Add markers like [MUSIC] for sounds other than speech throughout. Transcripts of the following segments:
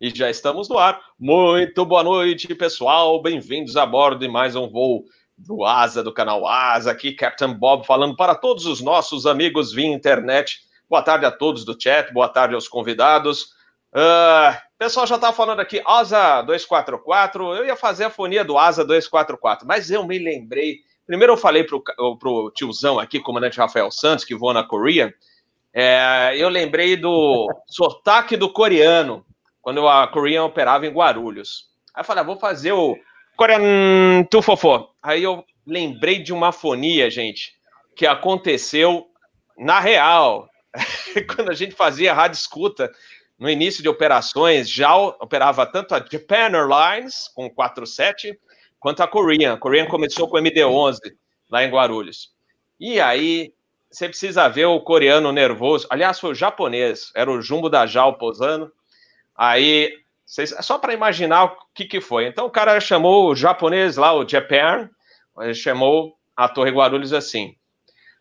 e já estamos no ar. Muito boa noite, pessoal. Bem-vindos a bordo de mais um voo do Asa, do canal Asa. Aqui, Captain Bob, falando para todos os nossos amigos via internet. Boa tarde a todos do chat, boa tarde aos convidados. Uh, pessoal já está falando aqui, Asa 244. Eu ia fazer a fonia do Asa 244, mas eu me lembrei. Primeiro eu falei para o tiozão aqui, comandante Rafael Santos, que voa na Korea. É, eu lembrei do [LAUGHS] sotaque do coreano, quando a Korean operava em Guarulhos. Aí eu falei, ah, vou fazer o Korean Tufofo. Aí eu lembrei de uma fonia, gente, que aconteceu na real. [LAUGHS] quando a gente fazia rádio escuta, no início de operações, já operava tanto a Japan Airlines, com 47, quanto a Korean. A Korean começou com o MD-11, lá em Guarulhos. E aí, você precisa ver o coreano nervoso. Aliás, foi o japonês, era o jumbo da Jal posando. Aí, vocês, só para imaginar o que, que foi. Então, o cara chamou o japonês lá, o Japan, chamou a Torre Guarulhos assim.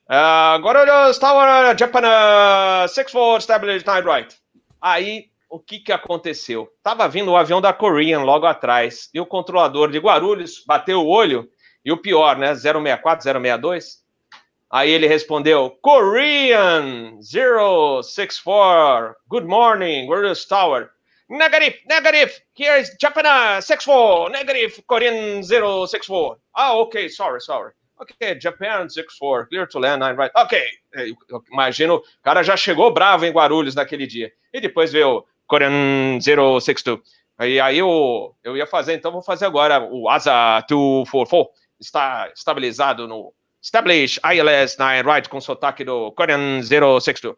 Uh, Guarulhos Tower, Japan, uh, 6-4, established, nine right. Aí, o que, que aconteceu? Tava vindo o avião da Korean logo atrás, e o controlador de Guarulhos bateu o olho, e o pior, né, 064, 062, Aí ele respondeu: Korean 064, good morning, is tower? Negative, negative, here is Japan 64, negative, Korean 064. Ah, ok, sorry, sorry. Ok, Japan 64, clear to land, nine right. Ok, imagino, o cara já chegou bravo em Guarulhos naquele dia. E depois veio Korean 062. Aí, aí eu, eu ia fazer, então vou fazer agora o ASA 244. Está estabilizado no Establish ILS 9 right com sotaque do Korean 062.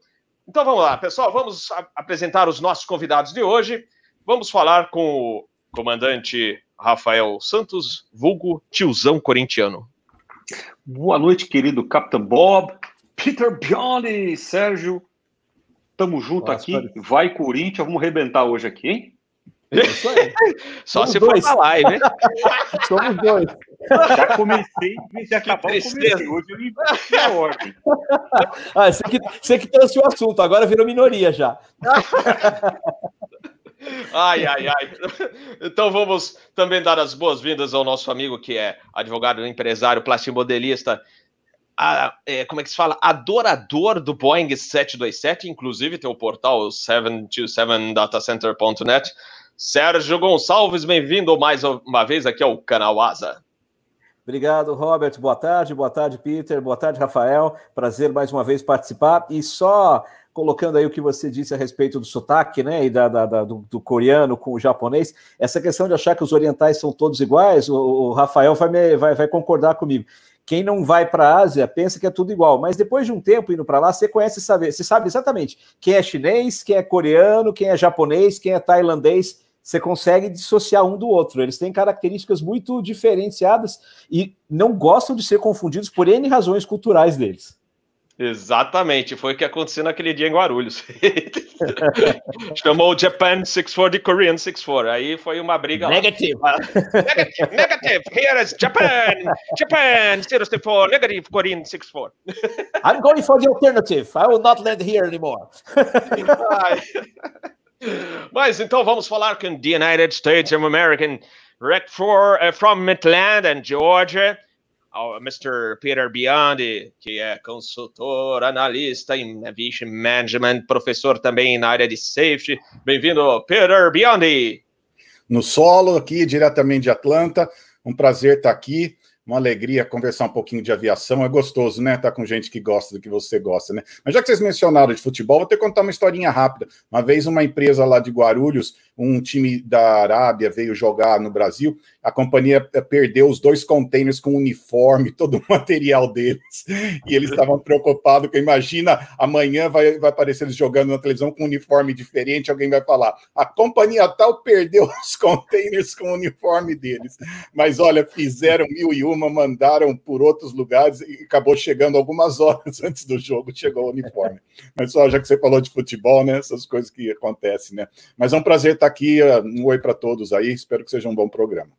Então vamos lá, pessoal, vamos apresentar os nossos convidados de hoje. Vamos falar com o comandante Rafael Santos, vulgo tiozão corintiano. Boa noite, querido Capitão Bob, Peter Biondi, Sérgio. Tamo junto Nossa, aqui. Vai, Corinthians, vamos arrebentar hoje aqui, hein? Isso aí. [LAUGHS] Só Somos se dois. for pra live, né? [LAUGHS] Somos dois. Já comecei, comecei a acabar, comecei. Hoje eu inverti a ordem. [LAUGHS] Ah, você, que, você que trouxe o assunto, agora virou minoria já. Ai, ai, ai. Então vamos também dar as boas-vindas ao nosso amigo que é advogado, empresário, plastimodelista, a, é, como é que se fala? Adorador do Boeing 727, inclusive tem o portal 727datacenter.net. Sérgio Gonçalves, bem-vindo mais uma vez aqui ao canal Asa. Obrigado, Robert. Boa tarde, boa tarde, Peter, boa tarde, Rafael. Prazer mais uma vez participar. E só colocando aí o que você disse a respeito do sotaque, né, e da, da, da do, do, coreano com o japonês, essa questão de achar que os orientais são todos iguais, o, o Rafael vai, me, vai, vai concordar comigo. Quem não vai para a Ásia pensa que é tudo igual, mas depois de um tempo indo para lá, você conhece saber, você sabe exatamente quem é chinês, quem é coreano, quem é japonês, quem é tailandês você consegue dissociar um do outro. Eles têm características muito diferenciadas e não gostam de ser confundidos por N razões culturais deles. Exatamente, foi o que aconteceu naquele dia em Guarulhos. [LAUGHS] Chamou o Japan 64 de Korean 64. Aí foi uma briga. Negative. [LAUGHS] negative, negative. Here is Japan, Japan 64, negative Korean 64. I'm going for the alternative. I will not land here anymore. [LAUGHS] Mas então vamos falar com the United States of America, direct for, uh, from Midland and Georgia, uh, Mr. Peter Biondi, que é consultor, analista em aviation management, professor também na área de safety. Bem-vindo, Peter Biondi. No solo, aqui diretamente de Atlanta. Um prazer estar aqui uma alegria conversar um pouquinho de aviação. É gostoso, né? Tá com gente que gosta do que você gosta, né? Mas já que vocês mencionaram de futebol, vou ter que contar uma historinha rápida. Uma vez, uma empresa lá de Guarulhos, um time da Arábia veio jogar no Brasil a companhia perdeu os dois containers com uniforme, [LAUGHS] todo o material deles, e eles estavam preocupados, que imagina, amanhã vai, vai aparecer eles jogando na televisão com um uniforme diferente, alguém vai falar, a companhia tal perdeu [LAUGHS] os containers com o uniforme deles, mas olha, fizeram mil e uma, mandaram por outros lugares e acabou chegando algumas horas [LAUGHS] antes do jogo, chegou o uniforme. Mas só, já que você falou de futebol, né, essas coisas que acontecem, né, mas é um prazer estar aqui, um oi para todos aí, espero que seja um bom programa.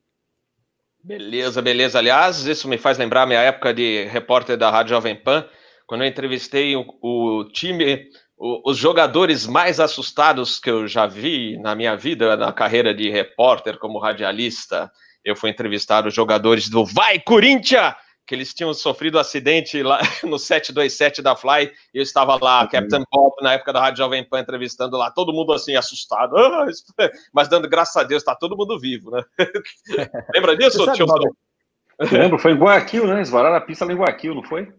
Beleza, beleza. Aliás, isso me faz lembrar minha época de repórter da Rádio Jovem Pan, quando eu entrevistei o, o time, os jogadores mais assustados que eu já vi na minha vida, na carreira de repórter como radialista, eu fui entrevistar os jogadores do Vai Corinthians, que eles tinham sofrido um acidente lá [LAUGHS] no 727 da Fly, e eu estava lá, uhum. Captain Pop, na época da Rádio Jovem Pan, entrevistando lá, todo mundo assim, assustado, ah, mas dando graças a Deus, está todo mundo vivo, né? [LAUGHS] Lembra disso, tio? Lembro, foi em Guayaquil, né? Esvararam a pista lá em Guayaquil, não foi?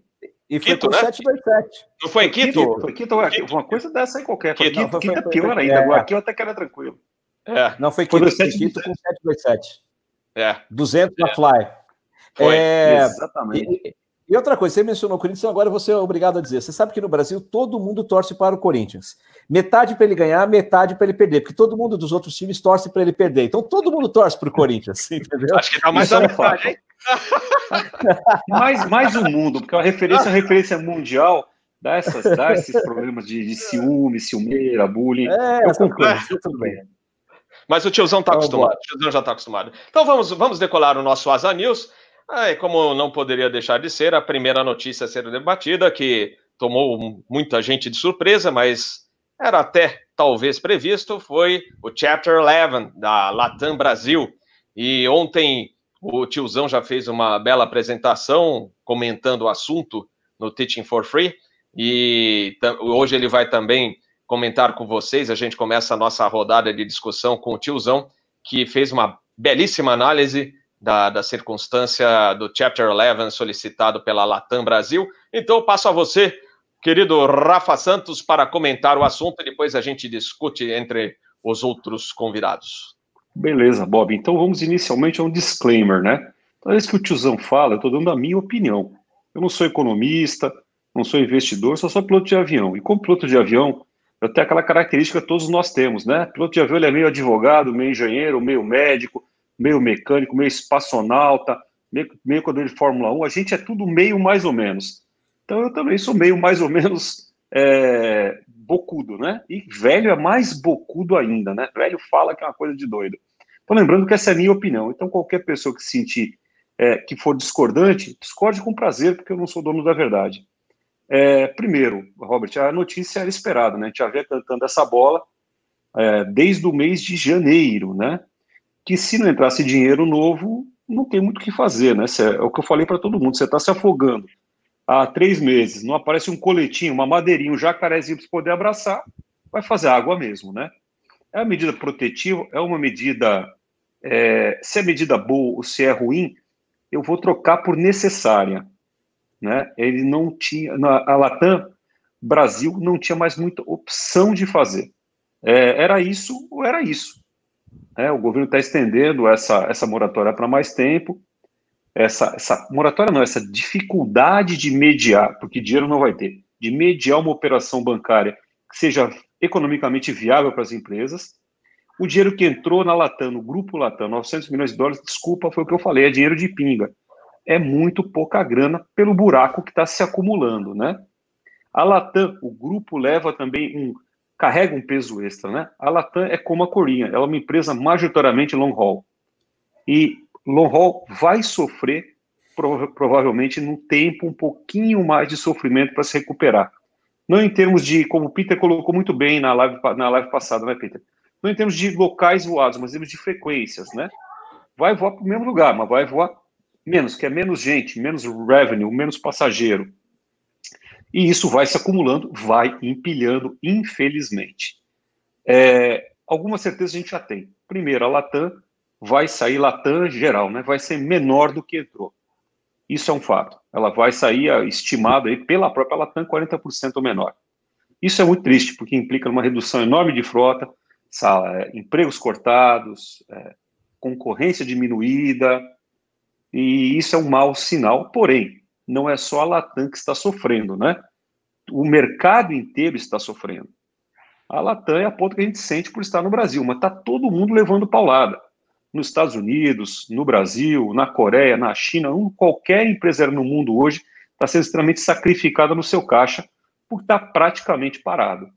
E foi Quito, com né? 727. Não foi em Quito? Quito? Foi Quito, Guayaquil. Uma coisa dessa aí qualquer. Quito, Quito, Quito é pior ainda. É. Guayaquil até que era tranquilo. É. Não foi Quito, foi Quito com 727. É. 200 na Fly. Foi, é, exatamente. E, e, outra coisa, você mencionou o Corinthians, agora você é obrigado a dizer. Você sabe que no Brasil todo mundo torce para o Corinthians. Metade para ele ganhar, metade para ele perder, porque todo mundo dos outros times torce para ele perder. Então todo mundo torce para o Corinthians, [LAUGHS] entendeu? Acho que dá mais a metade, hein? [LAUGHS] mais, mais o mundo, porque a referência, a referência mundial dá, essas, dá esses problemas de, de ciúme, ciumeira, bullying. É, eu concordo, tudo bem. Mas o tiozão está acostumado, o tiozão já está acostumado. Então vamos, vamos decolar o nosso Asa News. Ah, como não poderia deixar de ser, a primeira notícia a ser debatida, que tomou muita gente de surpresa, mas era até talvez previsto, foi o Chapter 11 da Latam Brasil. E ontem o tiozão já fez uma bela apresentação comentando o assunto no Teaching for Free. E hoje ele vai também comentar com vocês. A gente começa a nossa rodada de discussão com o tiozão, que fez uma belíssima análise da, da circunstância do Chapter 11 solicitado pela Latam Brasil. Então, passo a você, querido Rafa Santos, para comentar o assunto e depois a gente discute entre os outros convidados. Beleza, Bob. Então vamos inicialmente a um disclaimer, né? Toda vez que o tiozão fala, eu estou dando a minha opinião. Eu não sou economista, não sou investidor, só sou piloto de avião. E como piloto de avião, eu tenho aquela característica que todos nós temos, né? Piloto de avião ele é meio advogado, meio engenheiro, meio médico, meio mecânico, meio espaçonauta, meio, meio corredor de Fórmula 1, a gente é tudo meio mais ou menos. Então eu também sou meio mais ou menos é, bocudo, né? E velho é mais bocudo ainda, né? Velho fala que é uma coisa de doido. Então lembrando que essa é a minha opinião. Então qualquer pessoa que se sentir é, que for discordante, discorde com prazer, porque eu não sou dono da verdade. É, primeiro, Robert, a notícia era esperada, né? A gente já via cantando essa bola é, desde o mês de janeiro, né? Que se não entrasse dinheiro novo, não tem muito o que fazer, né? É o que eu falei para todo mundo, você está se afogando há três meses, não aparece um coletinho, uma madeirinha, um jacarezinho para poder abraçar, vai fazer água mesmo, né? É uma medida protetiva, é uma medida. É, se é medida boa ou se é ruim, eu vou trocar por necessária. Né? Ele não tinha. a Latam Brasil não tinha mais muita opção de fazer. É, era isso ou era isso. É, o governo está estendendo essa, essa moratória para mais tempo. Essa, essa moratória não, essa dificuldade de mediar, porque dinheiro não vai ter, de mediar uma operação bancária que seja economicamente viável para as empresas. O dinheiro que entrou na Latam, no grupo Latam, 900 milhões de dólares, desculpa, foi o que eu falei, é dinheiro de pinga. É muito pouca grana pelo buraco que está se acumulando, né? A Latam, o grupo leva também um carrega um peso extra, né? A Latam é como a Corinha, ela é uma empresa majoritariamente long haul. E long haul vai sofrer prova provavelmente num tempo um pouquinho mais de sofrimento para se recuperar. Não em termos de, como o Peter colocou muito bem na live, na live passada, né, Peter? Não em termos de locais voados, mas em termos de frequências, né? Vai voar para o mesmo lugar, mas vai voar menos, que é menos gente, menos revenue, menos passageiro. E isso vai se acumulando, vai empilhando, infelizmente. É, alguma certeza a gente já tem. Primeiro, a Latam vai sair, Latam geral, né, vai ser menor do que entrou. Isso é um fato. Ela vai sair estimada aí pela própria Latam 40% menor. Isso é muito triste, porque implica uma redução enorme de frota, é, empregos cortados, é, concorrência diminuída, e isso é um mau sinal. Porém, não é só a Latam que está sofrendo, né? O mercado inteiro está sofrendo. A Latam é a ponto que a gente sente por estar no Brasil, mas está todo mundo levando paulada. Nos Estados Unidos, no Brasil, na Coreia, na China, qualquer empresário no mundo hoje está sendo extremamente sacrificada no seu caixa, porque está praticamente parado.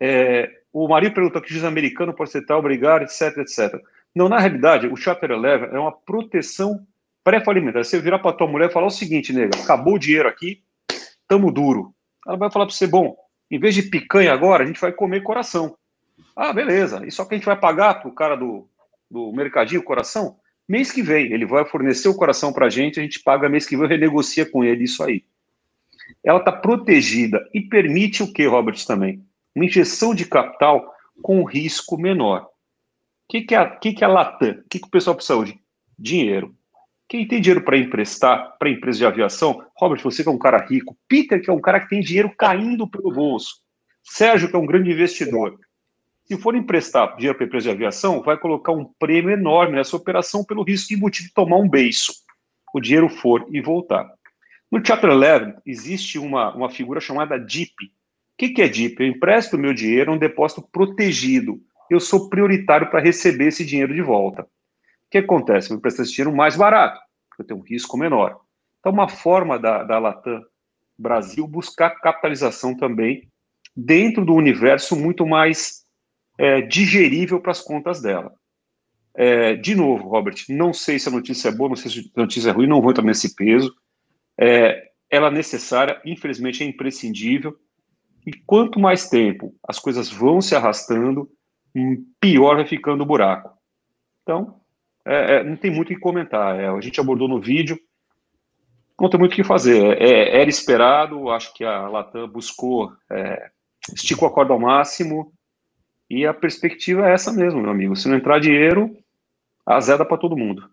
É, o marido perguntou que o americano pode ser tal, obrigado, etc, etc. Não, na realidade, o Chapter 11 é uma proteção pré-falimentar. Você virar para tua mulher e falar o seguinte, nega, acabou o dinheiro aqui, tamo duro. Ela vai falar para você, bom, Em vez de picanha agora, a gente vai comer coração. Ah, beleza. E só que a gente vai pagar para o cara do, do mercadinho coração? Mês que vem, ele vai fornecer o coração para a gente, a gente paga mês que vem, renegocia com ele isso aí. Ela está protegida e permite o que, Robert, também? Uma injeção de capital com risco menor. O que, que, é, que, que é a Latam? O que, que o pessoal precisa hoje? Dinheiro. Quem tem dinheiro para emprestar para empresa de aviação, Robert, você que é um cara rico, Peter, que é um cara que tem dinheiro caindo pelo bolso, Sérgio, que é um grande investidor. Se for emprestar dinheiro para empresa de aviação, vai colocar um prêmio enorme nessa operação pelo risco embutido de tomar um beiço. O dinheiro for e voltar. No Chapter 11, existe uma, uma figura chamada DIP. O que, que é DIP? Eu empresto meu dinheiro a um depósito protegido. Eu sou prioritário para receber esse dinheiro de volta. O que acontece? Eu empresto esse dinheiro mais barato, porque eu tenho um risco menor. Então, uma forma da, da Latam Brasil buscar capitalização também dentro do universo muito mais é, digerível para as contas dela. É, de novo, Robert, não sei se a notícia é boa, não sei se a notícia é ruim, não vou entrar nesse peso. É, ela é necessária, infelizmente é imprescindível. E quanto mais tempo as coisas vão se arrastando, pior vai ficando o buraco. Então, é, é, não tem muito o que comentar. É, a gente abordou no vídeo, não tem muito o que fazer. É, era esperado, acho que a Latam buscou, esticou a corda ao máximo, e a perspectiva é essa mesmo, meu amigo. Se não entrar dinheiro, azeda para todo mundo.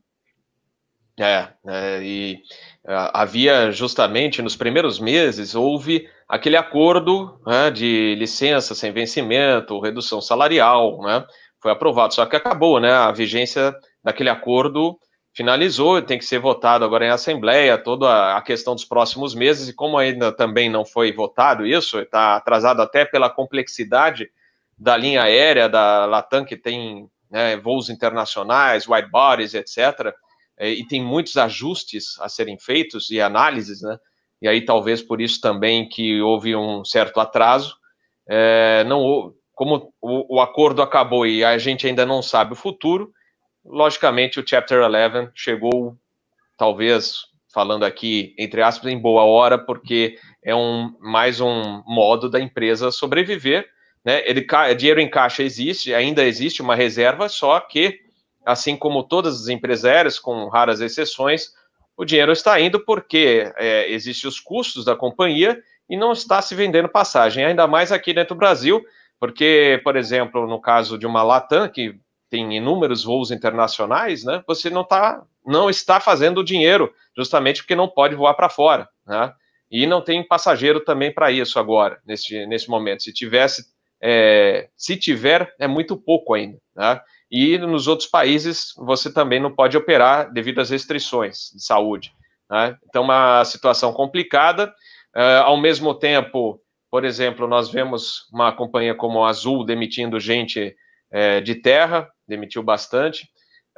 É, é e havia justamente nos primeiros meses houve aquele acordo né, de licença sem vencimento, redução salarial, né? Foi aprovado, só que acabou, né? A vigência daquele acordo finalizou, tem que ser votado agora em assembleia, toda a questão dos próximos meses, e como ainda também não foi votado isso, está atrasado até pela complexidade da linha aérea da Latam, que tem né, voos internacionais, wide bodies, etc., é, e tem muitos ajustes a serem feitos e análises, né? E aí talvez por isso também que houve um certo atraso. É, não, como o, o, acordo acabou e a gente ainda não sabe o futuro, logicamente o Chapter 11 chegou, talvez falando aqui entre aspas em boa hora, porque é um mais um modo da empresa sobreviver né? Ele, dinheiro em caixa existe, ainda existe uma reserva, só que, assim como todas as empresárias, com raras exceções, o dinheiro está indo porque é, existem os custos da companhia e não está se vendendo passagem, ainda mais aqui dentro do Brasil, porque, por exemplo, no caso de uma Latam, que tem inúmeros voos internacionais, né, você não, tá, não está fazendo dinheiro, justamente porque não pode voar para fora, né? E não tem passageiro também para isso agora, nesse, nesse momento. Se tivesse é, se tiver, é muito pouco ainda. Né? E nos outros países você também não pode operar devido às restrições de saúde. Né? Então, uma situação complicada. Uh, ao mesmo tempo, por exemplo, nós vemos uma companhia como a Azul demitindo gente é, de terra, demitiu bastante.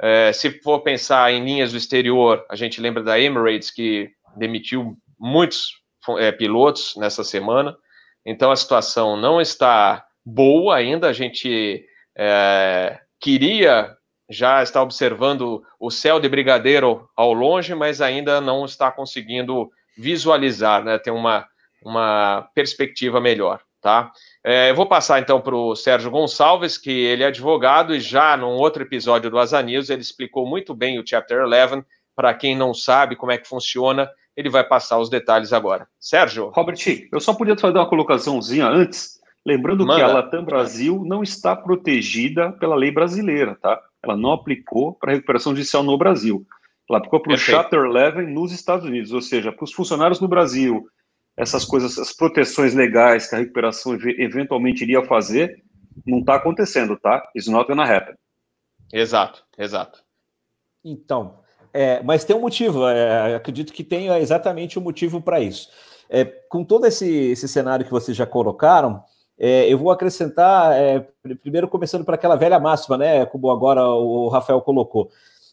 É, se for pensar em linhas do exterior, a gente lembra da Emirates, que demitiu muitos é, pilotos nessa semana. Então, a situação não está boa ainda. A gente é, queria já estar observando o céu de brigadeiro ao longe, mas ainda não está conseguindo visualizar, né? Tem uma, uma perspectiva melhor, tá? É, eu vou passar então para o Sérgio Gonçalves, que ele é advogado e já num outro episódio do Asa News ele explicou muito bem o Chapter 11. Para quem não sabe como é que funciona, ele vai passar os detalhes agora. Sérgio? Robert, eu só podia fazer uma colocaçãozinha antes. Lembrando Manda. que a Latam Brasil não está protegida pela lei brasileira, tá? Ela não aplicou para recuperação judicial no Brasil. Ela aplicou para o Chapter 11 nos Estados Unidos, ou seja, para os funcionários no Brasil, essas coisas, as proteções legais que a recuperação eventualmente iria fazer, não está acontecendo, tá? It's not gonna happen. Exato, exato. Então, é, mas tem um motivo, é, acredito que tenha exatamente um motivo para isso. É, com todo esse, esse cenário que vocês já colocaram, é, eu vou acrescentar, é, primeiro começando para aquela velha máxima, né, como agora o Rafael colocou.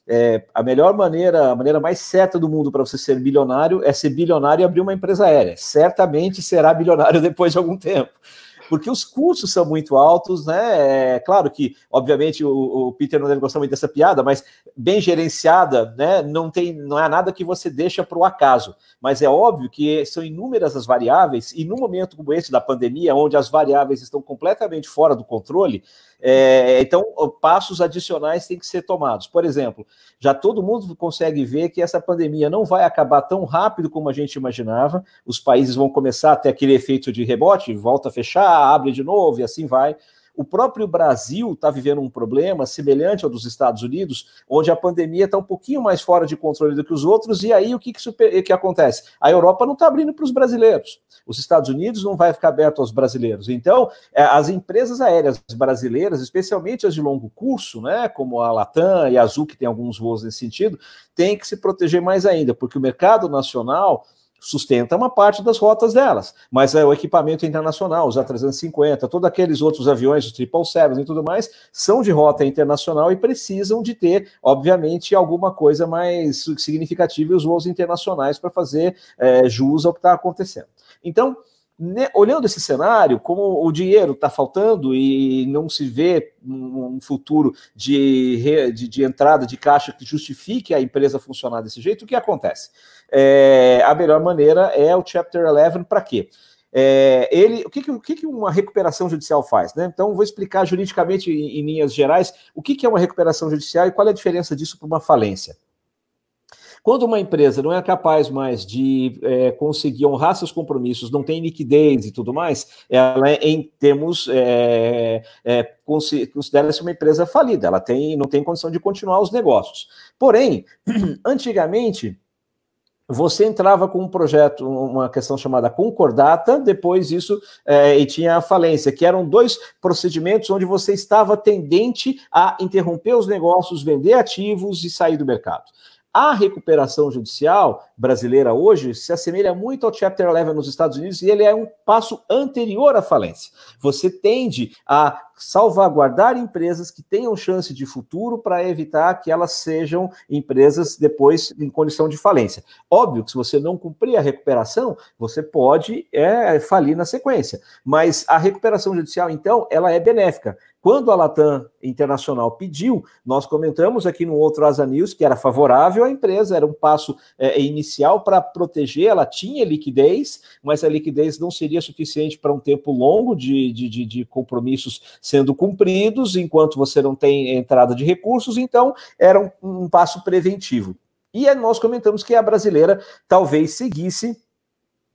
É, a melhor maneira, a maneira mais certa do mundo para você ser bilionário é ser bilionário e abrir uma empresa aérea. Certamente será bilionário [LAUGHS] depois de algum tempo. porque os custos são muito altos, né? É, claro que, obviamente, o, o, Peter não deve gostar muito dessa piada, mas bem gerenciada, né? Não tem, não é nada que você deixa para o acaso. Mas é óbvio que são inúmeras as variáveis, e num momento como esse da pandemia, onde as variáveis estão completamente fora do controle, é, então, passos adicionais têm que ser tomados. Por exemplo, já todo mundo consegue ver que essa pandemia não vai acabar tão rápido como a gente imaginava. Os países vão começar a ter aquele efeito de rebote, volta a fechar, abre de novo e assim vai. O próprio Brasil está vivendo um problema semelhante ao dos Estados Unidos, onde a pandemia está um pouquinho mais fora de controle do que os outros, e aí o que, que, que acontece? A Europa não está abrindo para os brasileiros, os Estados Unidos não vai ficar aberto aos brasileiros. Então, é, as empresas aéreas brasileiras, especialmente as de longo curso, né, como a Latam e a Azul, que tem alguns voos nesse sentido, têm que se proteger mais ainda, porque o mercado nacional sustenta uma parte das rotas delas, mas é o equipamento internacional, os A350, todos aqueles outros aviões, os 777 e tudo mais, são de rota internacional e precisam de ter, obviamente, alguma coisa mais significativa e os voos internacionais para fazer é, jus ao que está acontecendo. Então, olhando esse cenário, como o dinheiro está faltando e não se vê um futuro de, de, de, entrada de caixa que justifique a empresa funcionar desse jeito, o que acontece? É, a melhor maneira é o Chapter 11 para quê? É, ele, o que, o que, uma recuperação judicial faz? Né? Então, vou explicar juridicamente, em, em linhas gerais, o que, que é uma recuperação judicial e qual é a diferença disso para uma falência. Quando uma empresa não é capaz mais de é, conseguir honrar seus compromissos, não tem liquidez e tudo mais, ela, em termos, é, é, considera-se uma empresa falida, ela tem, não tem condição de continuar os negócios. Porém, [CLEARS THROAT] antigamente, você entrava com um projeto, uma questão chamada concordata, depois isso, é, e tinha a falência, que eram dois procedimentos onde você estava tendente a interromper os negócios, vender ativos e sair do mercado. A recuperação judicial brasileira hoje se assemelha muito ao Chapter 11 nos Estados Unidos e ele é um passo anterior à falência. Você tende a salvaguardar empresas que tenham chance de futuro para evitar que elas sejam empresas depois em condição de falência. Óbvio que se você não cumprir a recuperação, você pode é, falir na sequência. Mas a recuperação judicial, então, ela é benéfica. Quando a Latam Internacional pediu, nós comentamos aqui no outro Asa News que era favorável à empresa, era um passo é, inicial para proteger, ela tinha liquidez, mas a liquidez não seria suficiente para um tempo longo de, de, de, de compromissos sendo cumpridos, enquanto você não tem entrada de recursos, então era um, um passo preventivo. E nós comentamos que a brasileira talvez seguisse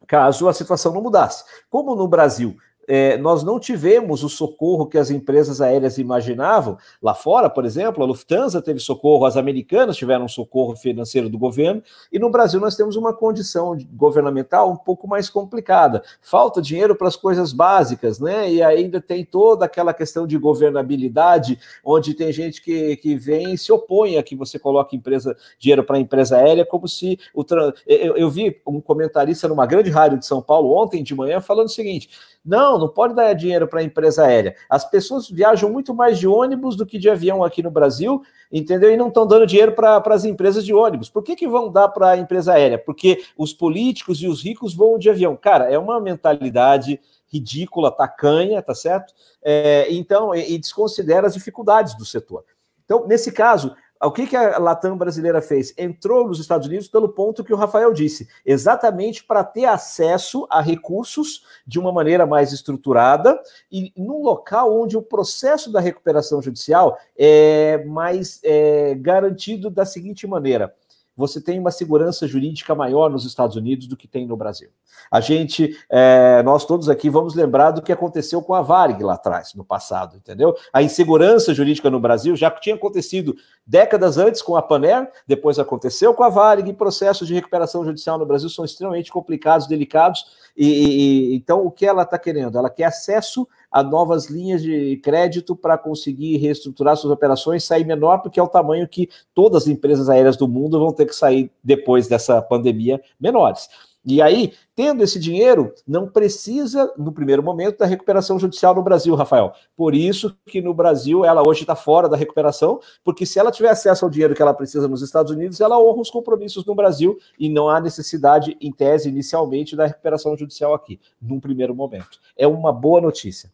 caso a situação não mudasse. Como no Brasil é, nós não tivemos o socorro que as empresas aéreas imaginavam. Lá fora, por exemplo, a Lufthansa teve socorro, as americanas tiveram socorro financeiro do governo, e no Brasil nós temos uma condição governamental um pouco mais complicada. Falta dinheiro para as coisas básicas, né? E ainda tem toda aquela questão de governabilidade, onde tem gente que, que vem e se opõe a que você coloque empresa, dinheiro para a empresa aérea, como se o. Eu, eu vi um comentarista numa grande rádio de São Paulo ontem de manhã falando o seguinte não, não pode dar dinheiro para a empresa aérea. As pessoas viajam muito mais de ônibus do que de avião aqui no Brasil, entendeu? E não estão dando dinheiro para as empresas de ônibus. Por que, que vão dar para a empresa aérea? Porque os políticos e os ricos vão de avião. Cara, é uma mentalidade ridícula, tacanha, tá certo? É, então, e, e desconsidera as dificuldades do setor. Então, nesse caso, o que, que a Latam brasileira fez? Entrou nos Estados Unidos pelo ponto que o Rafael disse, exatamente para ter acesso a recursos de uma maneira mais estruturada e num local onde o processo da recuperação judicial é mais é, garantido da seguinte maneira você tem uma segurança jurídica maior nos Estados Unidos do que tem no Brasil. A gente, é, nós todos aqui vamos lembrar do que aconteceu com a Varg lá atrás, no passado, entendeu? A insegurança jurídica no Brasil já tinha acontecido décadas antes com a Paner, depois aconteceu com a Varg, e processos de recuperação judicial no Brasil são extremamente complicados, delicados, e, e então o que ela está querendo? Ela quer acesso a novas linhas de crédito para conseguir reestruturar suas operações, sair menor, porque é o tamanho que todas as empresas aéreas do mundo vão ter que sair depois dessa pandemia menores. E aí, tendo esse dinheiro, não precisa, no primeiro momento, da recuperação judicial no Brasil, Rafael. Por isso que no Brasil ela hoje está fora da recuperação, porque se ela tiver acesso ao dinheiro que ela precisa nos Estados Unidos, ela honra os compromissos no Brasil e não há necessidade, em tese, inicialmente, da recuperação judicial aqui, num primeiro momento. É uma boa notícia.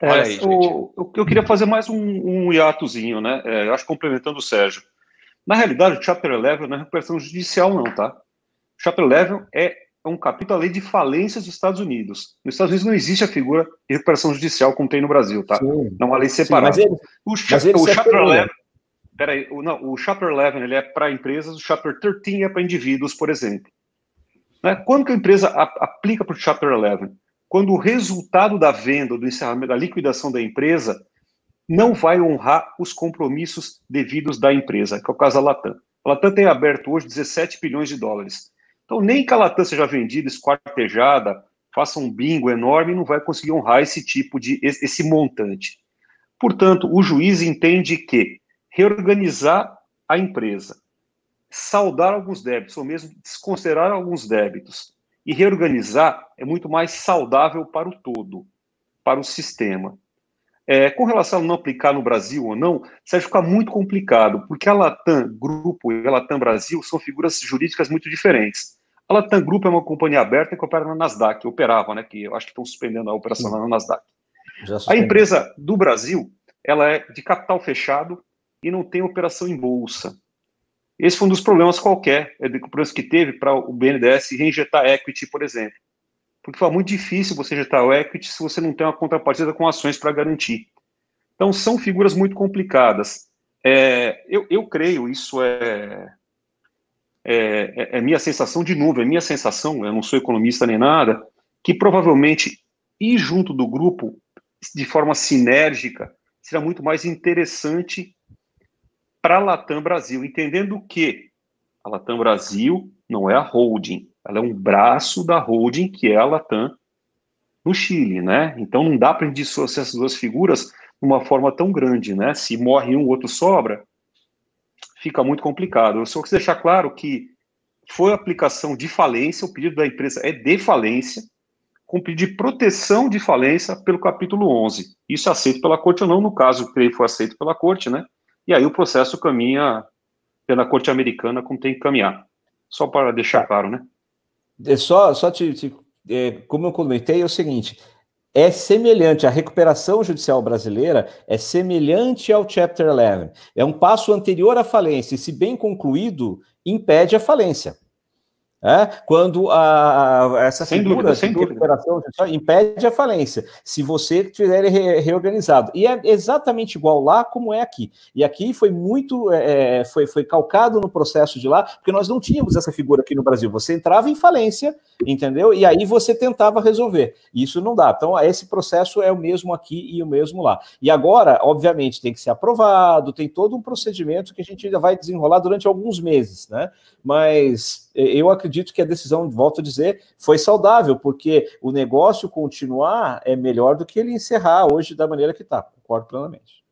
É, aí, o, eu queria fazer mais um, um hiatozinho, né? É, eu acho complementando o Sérgio. Na realidade, o Chapter 11 não é recuperação judicial, não, tá? O Chapter 11 é um capítulo da lei de falências dos Estados Unidos. Nos Estados Unidos não existe a figura de recuperação judicial como tem no Brasil, tá? Sim. Não é uma lei separada. Sim, mas ele, o, mas ele o Chapter 11, peraí, o, não, o Chapter 11 ele é para empresas, o Chapter 13 é para indivíduos, por exemplo. Né? Quando que a empresa a, aplica para o Chapter 11? Quando o resultado da venda, do encerramento, da liquidação da empresa, não vai honrar os compromissos devidos da empresa, que é o caso da Latam. A Latam tem aberto hoje 17 bilhões de dólares. Então, nem que a Latam seja vendida, esquartejada, faça um bingo enorme, não vai conseguir honrar esse tipo de, esse montante. Portanto, o juiz entende que reorganizar a empresa, saldar alguns débitos, ou mesmo desconsiderar alguns débitos, e reorganizar é muito mais saudável para o todo, para o sistema. É, com relação a não aplicar no Brasil ou não, isso vai ficar muito complicado, porque a Latam Grupo e a Latam Brasil são figuras jurídicas muito diferentes. A Latam Grupo é uma companhia aberta que opera na Nasdaq, operava, né? Que eu acho que estão suspendendo a operação Sim. na Nasdaq. A empresa do Brasil, ela é de capital fechado e não tem operação em bolsa. Esse foi um dos problemas qualquer, é do problemas que teve para o BNDES reinjetar equity, por exemplo. Porque foi muito difícil você injetar o equity se você não tem uma contrapartida com ações para garantir. Então, são figuras muito complicadas. É, eu, eu, creio, isso é, é, é, é, minha sensação, de novo, é minha sensação, eu não sou economista nem nada, que provavelmente ir junto do grupo de forma sinérgica será muito mais interessante para a Latam Brasil, entendendo que a Latam Brasil não é a holding, ela é um braço da holding que é a Latam no Chile, né? Então não dá para dissociar essas duas figuras de uma forma tão grande, né? Se morre um, o outro sobra, fica muito complicado. Eu só quis deixar claro que foi aplicação de falência, o pedido da empresa é de falência, com pedido de proteção de falência pelo capítulo 11. Isso é aceito pela corte ou não, no caso, creio que foi aceito pela corte, né? E aí o processo caminha pela corte americana como tem que caminhar. Só para deixar tá. claro, né? É só, só te, te é, como eu comentei, é o seguinte: é semelhante, a recuperação judicial brasileira é semelhante ao Chapter 11. É um passo anterior à falência, e se bem concluído, impede a falência. É? Quando a, a essa sem figura dúvida, de recuperação impede a falência, se você tiver re, reorganizado. E é exatamente igual lá como é aqui. E aqui foi muito, é, é, foi, foi calcado no processo de lá, porque nós não tínhamos essa figura aqui no Brasil. Você entrava em falência, entendeu? E aí você tentava resolver. Isso não dá. Então, esse processo é o mesmo aqui e o mesmo lá. E agora, obviamente, tem que ser aprovado, tem todo um procedimento que a gente ainda vai desenrolar durante alguns meses, né? Mas eu acredito que a decisão, volto a dizer, foi saudável, porque o negócio continuar é melhor do que ele encerrar hoje da maneira que está. Concordo plenamente.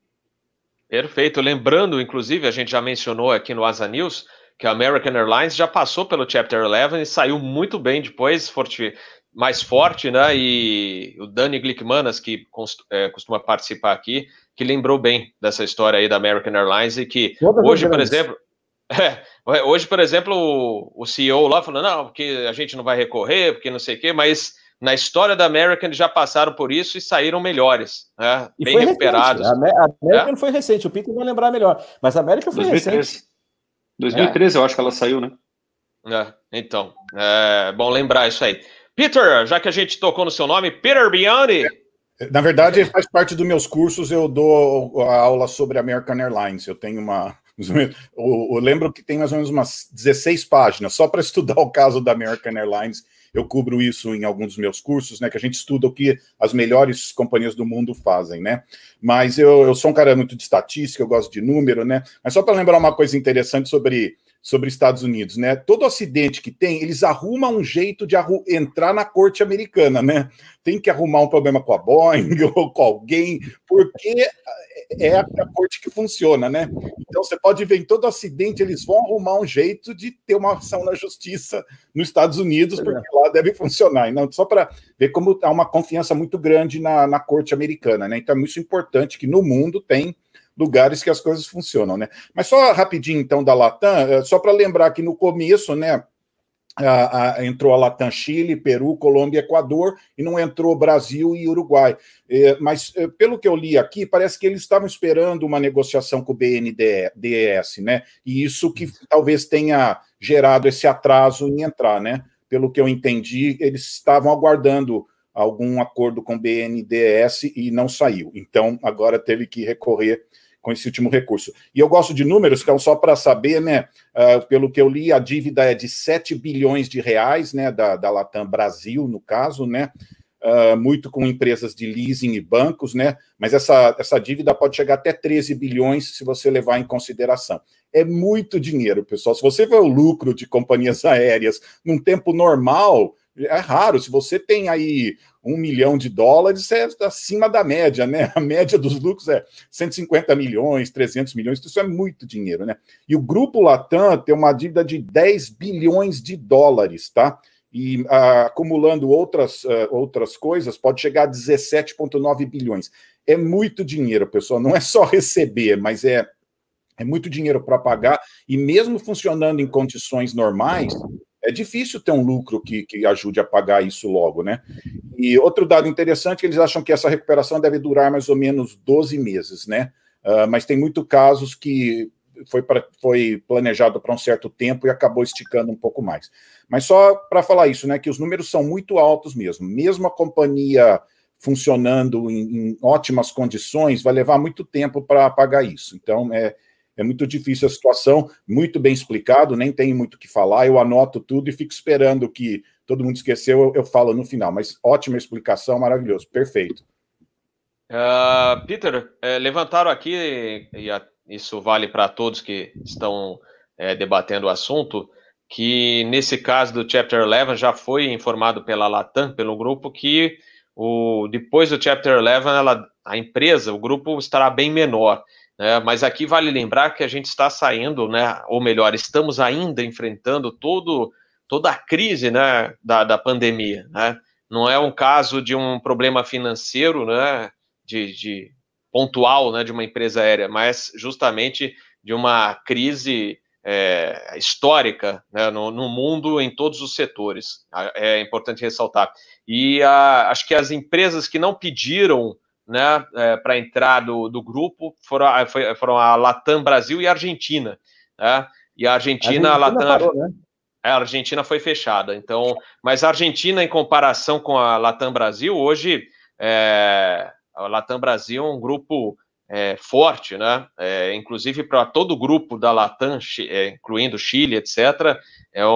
Perfeito. Lembrando, inclusive, a gente já mencionou aqui no Asa News que a American Airlines já passou pelo Chapter 11 e saiu muito bem depois, forte, mais forte, né? E o Dani Glickmanas, que é, costuma participar aqui, que lembrou bem dessa história aí da American Airlines e que Todas hoje, por exemplo, é, hoje, por exemplo, o, o CEO lá falou, não, porque a gente não vai recorrer, porque não sei o quê, mas na história da American eles já passaram por isso e saíram melhores, né? bem recuperados. A, American é? foi recente, o Peter vai lembrar melhor, mas a American foi 2013. recente. 2013 é. eu acho que ela saiu, né? É, então, é bom lembrar isso aí. Peter, já que a gente tocou no seu nome, Peter Biondi. Na verdade, ele faz parte dos meus cursos, eu dou a aula sobre American Airlines. Eu tenho uma, eu, lembro que tem mais ou menos umas 16 páginas só para estudar [LAUGHS] o caso da American Airlines. Eu cubro isso em alguns dos meus cursos, né? Que a gente estuda o que as melhores companhias do mundo fazem, né? Mas eu, eu sou um cara muito de estatística, eu gosto de número, né? Mas só para lembrar uma coisa interessante sobre sobre Estados Unidos, né? Todo acidente que tem, eles arrumam um jeito de entrar na corte americana, né? Tem que arrumar um problema com a Boeing [LAUGHS] ou com alguém, porque é a, a corte que funciona, né? Então você pode ver em todo acidente, eles vão arrumar um jeito de ter uma ação na justiça nos Estados Unidos, porque lá deve funcionar. Não, só para ver como há uma confiança muito grande na, na corte americana, né? Então é muito importante que no mundo tem lugares que as coisas funcionam, né? Mas só rapidinho, então, da Latam, eh, só para lembrar que no começo, né? A, a, entrou a Latam Chile, Peru, Colômbia, Equador, e não entrou Brasil e Uruguai. É, mas, é, pelo que eu li aqui, parece que eles estavam esperando uma negociação com o BNDES, né? E isso que talvez tenha gerado esse atraso em entrar, né? Pelo que eu entendi, eles estavam aguardando algum acordo com o BNDES e não saiu. Então, agora teve que recorrer com esse último recurso. E eu gosto de números, é só para saber, né? Uh, pelo que eu li, a dívida é de 7 bilhões de reais, né? Da, da Latam Brasil, no caso, né? Uh, muito com empresas de leasing e bancos, né? Mas essa, essa dívida pode chegar até 13 bilhões se você levar em consideração. É muito dinheiro, pessoal. Se você vê o lucro de companhias [LAUGHS] aéreas num tempo normal, é raro. Se você tem aí um milhão de dólares, é acima da média, né? A média dos lucros é 150 milhões, 300 milhões, isso é muito dinheiro, né? E o grupo Latam tem uma dívida de 10 bilhões de dólares, tá? E uh, acumulando outras, uh, outras coisas, pode chegar a 17,9 bilhões. É muito dinheiro, pessoal. Não é só receber, mas é, é muito dinheiro para pagar. E mesmo funcionando em condições normais, é difícil ter um lucro que, que ajude a pagar isso logo, né? E outro dado interessante, eles acham que essa recuperação deve durar mais ou menos 12 meses, né? Uh, mas tem muitos casos que foi, pra, foi planejado para um certo tempo e acabou esticando um pouco mais. Mas só para falar isso, né? Que os números são muito altos mesmo. Mesmo a companhia funcionando em, em ótimas condições, vai levar muito tempo para pagar isso. Então, é, é muito difícil a situação, muito bem explicado, nem tenho muito o que falar, eu anoto tudo e fico esperando que todo mundo esqueceu, eu, eu falo no final. Mas ótima explicação, maravilhoso, perfeito. Uh, Peter, é, levantaram aqui, e a, isso vale para todos que estão é, debatendo o assunto, que nesse caso do Chapter 11 já foi informado pela Latam, pelo grupo, que o, depois do Chapter 11, ela, a empresa, o grupo estará bem menor. Né? Mas aqui vale lembrar que a gente está saindo, né? ou melhor, estamos ainda enfrentando todo, toda a crise né? da, da pandemia. Né? Não é um caso de um problema financeiro né? de, de pontual né? de uma empresa aérea, mas justamente de uma crise é, histórica né, no, no, mundo em todos os setores. É importante ressaltar. E a, acho que as empresas que não pediram né, é, para entrar do, do grupo foram, foi, foram a Latam Brasil e a Argentina. Né? E a Argentina, a, Argentina a Latam. Parou, né? É, a Argentina foi fechada. Então, mas a Argentina, em comparação com a Latam Brasil, hoje é, a Latam Brasil é um grupo é, forte, né? É, inclusive para todo o grupo da Latam, é, incluindo Chile, etc., é, é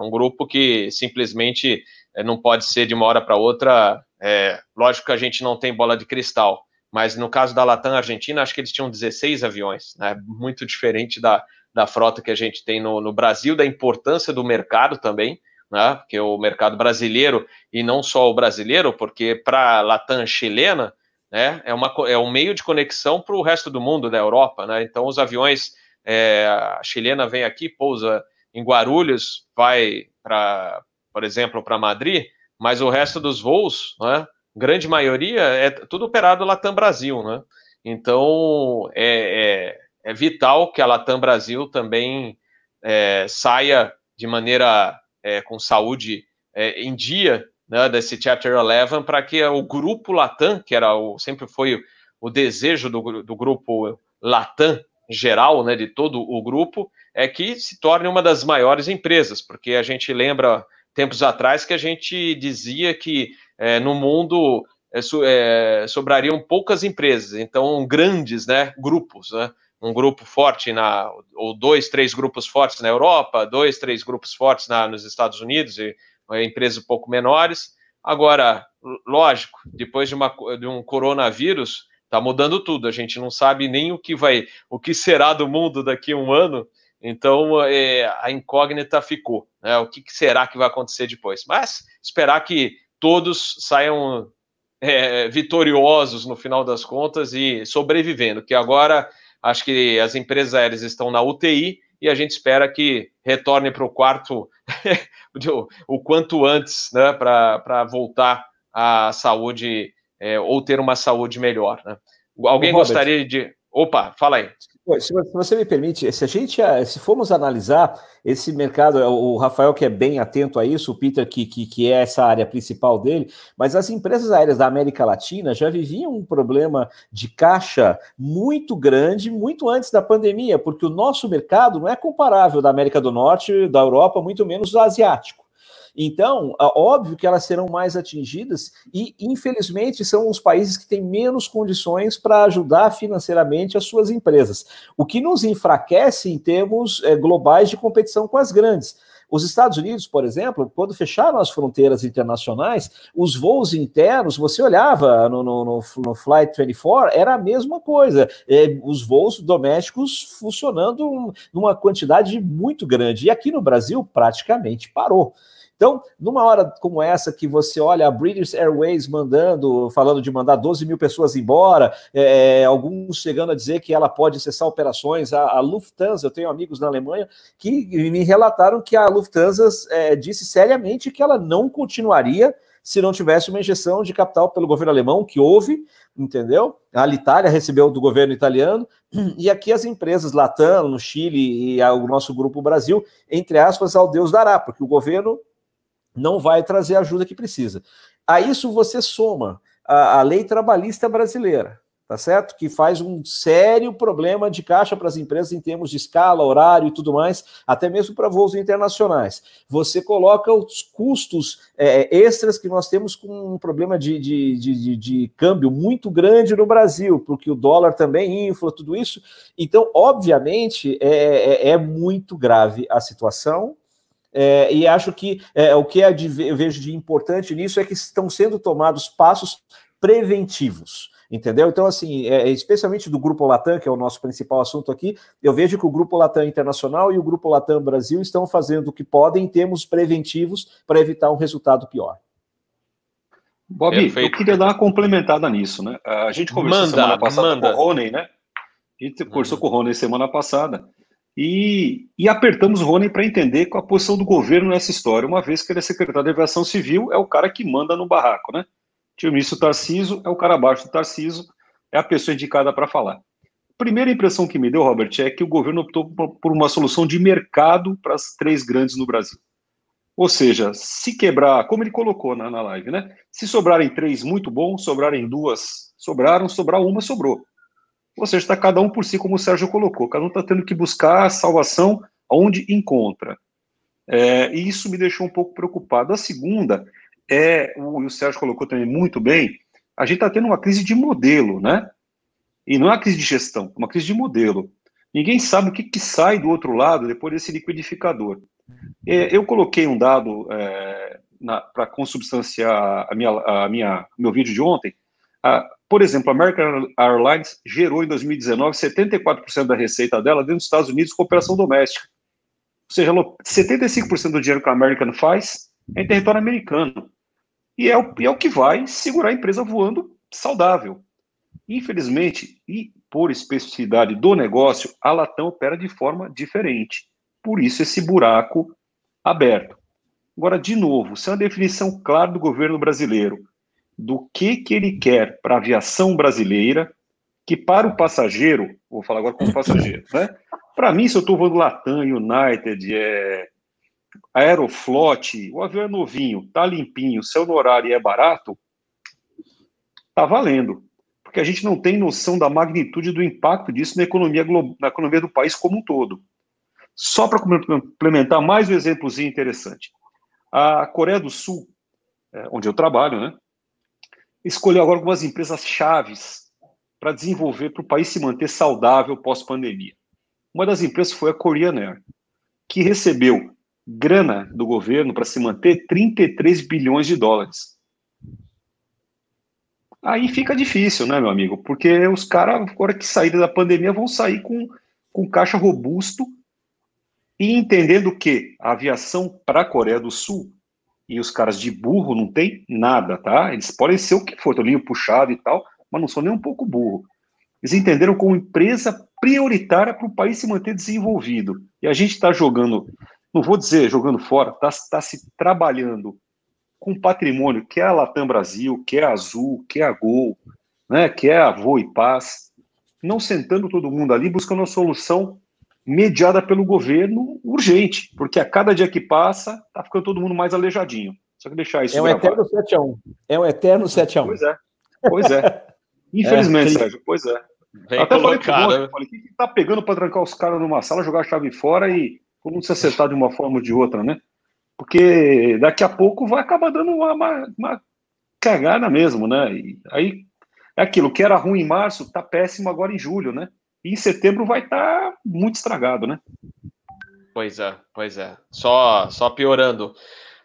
um grupo que simplesmente não pode ser de uma hora para outra. É, lógico que a gente não tem bola de cristal, mas no caso da Latam Argentina, acho que eles tinham 16 aviões, né? Muito diferente da, da frota que a gente tem no, no Brasil, da importância do mercado também, né? Porque o mercado brasileiro, e não só o brasileiro, porque para a Latam chilena, né? É, uma, é um meio de conexão para o resto do mundo, da Europa, né? Então os aviões, é, a chilena vem aqui, pousa em Guarulhos, vai para por exemplo, para Madrid, mas o resto dos voos, né, grande maioria, é tudo operado Latam Brasil, né? Então, é, é, é vital que a Latam Brasil também é, saia de maneira é, com saúde é, em dia né, desse Chapter 11 para que o grupo Latam, que era o, sempre foi o, desejo do, do grupo Latam geral, né, de todo o grupo, é que se torne uma das maiores empresas, porque a gente lembra tempos atrás que a gente dizia que é, no mundo é, é, sobrariam poucas empresas, então grandes né, grupos, né? um grupo forte na, ou dois, três grupos fortes na Europa, dois, três grupos fortes na, nos Estados Unidos e empresas um pouco menores. Agora, lógico, depois de, uma, de um coronavírus, está mudando tudo. A gente não sabe nem o que vai, o que será do mundo daqui a um ano. Então, é, a incógnita ficou. Né? O que, que, será que vai acontecer depois? Mas esperar que todos saiam é, vitoriosos no final das contas e sobrevivendo, que agora Acho que as empresas aéreas estão na UTI e a gente espera que retorne para [LAUGHS] o quarto o quanto antes, né, para voltar à saúde é, ou ter uma saúde melhor. Né? Alguém gostaria de. Opa, fala aí. Se você me permite, se a gente, se formos analisar esse mercado, o Rafael que é bem atento a isso, o Peter que, que, que é essa área principal dele, mas as empresas aéreas da América Latina já viviam um problema de caixa muito grande, muito antes da pandemia, porque o nosso mercado não é comparável da América do Norte, da Europa, muito menos do asiático. Então, óbvio que elas serão mais atingidas e, infelizmente, são os países que têm menos condições para ajudar financeiramente as suas empresas, o que nos enfraquece em termos é, globais de competição com as grandes. Os Estados Unidos, por exemplo, quando fecharam as fronteiras internacionais, os voos internos, você olhava no, no, no, no Flight 24, era a mesma coisa. É, os voos domésticos funcionando numa quantidade muito grande. E aqui no Brasil, praticamente parou. Então, numa hora como essa, que você olha a British Airways mandando, falando de mandar 12 mil pessoas embora, é, alguns chegando a dizer que ela pode cessar operações, a, a, Lufthansa, eu tenho amigos na Alemanha que me relataram que a Lufthansa é, disse seriamente que ela não continuaria se não tivesse uma injeção de capital pelo governo alemão, que houve, entendeu? A Itália recebeu do governo italiano, e aqui as empresas Latam, no Chile e o nosso grupo Brasil, entre aspas, ao Deus dará, porque o governo não vai trazer a ajuda que precisa. A isso você soma a, a lei trabalhista brasileira, tá certo? Que faz um sério problema de caixa para as empresas em termos de escala, horário e tudo mais, até mesmo para voos internacionais. Você coloca os custos é, extras que nós temos com um problema de, de, de, de, câmbio muito grande no Brasil, porque o dólar também infla tudo isso. Então, obviamente, é, é, é muito grave a situação é, e acho que é, o que é de, eu vejo de importante nisso é que estão sendo tomados passos preventivos. Entendeu? Então, assim, é, especialmente do Grupo Latam, que é o nosso principal assunto aqui, eu vejo que o Grupo Latam Internacional e o Grupo Latam Brasil estão fazendo o que podem em termos preventivos para evitar um resultado pior. Bob, Perfeito. eu queria dar uma complementada nisso, né? A gente conversou manda, semana passada manda. com o Rony, né? A gente conversou uhum. com o Rony semana passada. E, e apertamos o Rony para entender qual a posição do governo nessa história, uma vez que ele é secretário de Aviação Civil, é o cara que manda no barraco, né? Ministro Tarciso é o cara abaixo do Tarciso, é a pessoa indicada para falar. Primeira impressão que me deu, Robert, é que o governo optou por uma solução de mercado para as três grandes no Brasil. Ou seja, se quebrar, como ele colocou na, na live, né? Se sobrarem três, muito bom, sobrarem duas, sobraram, sobrar uma, sobrou. Ou seja, está cada um por si, como o Sérgio colocou. Cada um está tendo que buscar a salvação onde encontra. É, e isso me deixou um pouco preocupado. A segunda é, o, o Sérgio colocou também muito bem, a gente está tendo uma crise de modelo, né? E não é uma crise de gestão, é uma crise de modelo. Ninguém sabe o que, que sai do outro lado depois desse liquidificador. É, eu coloquei um dado é, para consubstanciar a minha, a minha, meu vídeo de ontem. A, por exemplo, a American Airlines gerou em 2019 74% da receita dela dentro dos Estados Unidos com operação doméstica. Ou seja, 75% do dinheiro que a American faz é em território americano. E é, o, é o que vai segurar a empresa voando saudável. Infelizmente, e por especificidade do negócio, a Latam opera de forma diferente. Por isso, esse buraco aberto. Agora, de novo, se é uma definição clara do governo brasileiro do que, que ele quer para a aviação brasileira, que para o passageiro, vou falar agora como passageiro, né? Para mim, se eu estou voando Latam, United, é, Aeroflot, o avião é novinho, tá limpinho, seu horário é barato, tá valendo. Porque a gente não tem noção da magnitude do impacto disso na economia, na economia do país como um todo. Só para complementar mais um exemplozinho interessante. A Coreia do Sul, é, onde eu trabalho, né? Escolheu agora algumas empresas chaves para desenvolver para o país se manter saudável pós-pandemia. Uma das empresas foi a Korean Air, que recebeu grana do governo para se manter 33 bilhões de dólares. Aí fica difícil, né, meu amigo? Porque os caras, agora que saírem da pandemia, vão sair com, com caixa robusto e entendendo que a aviação para a Coreia do Sul e os caras de burro não tem nada, tá? Eles podem ser o que for, tolinho puxado e tal, mas não são nem um pouco burro. Eles entenderam como empresa prioritária para o país se manter desenvolvido. E a gente está jogando, não vou dizer jogando fora, está tá se trabalhando com patrimônio, que é a Latam Brasil, que é a Azul, que é a Gol, né, que é a e Paz, não sentando todo mundo ali buscando uma solução mediada pelo governo urgente, porque a cada dia que passa, está ficando todo mundo mais aleijadinho. Só que deixar isso. É um gravado. eterno 7x1. É um eterno 7x1. Pois é. Pois é. [LAUGHS] Infelizmente, é, Sérgio, pois é. Bem Até falei pro Gomes, falei, o que tá pegando para trancar os caras numa sala, jogar a chave fora e todo mundo se acertar de uma forma ou de outra, né? Porque daqui a pouco vai acabar dando uma, uma, uma cagada mesmo, né? E aí é aquilo que era ruim em março, tá péssimo agora em julho, né? E em setembro vai estar tá muito estragado, né? Pois é, pois é. Só, só piorando.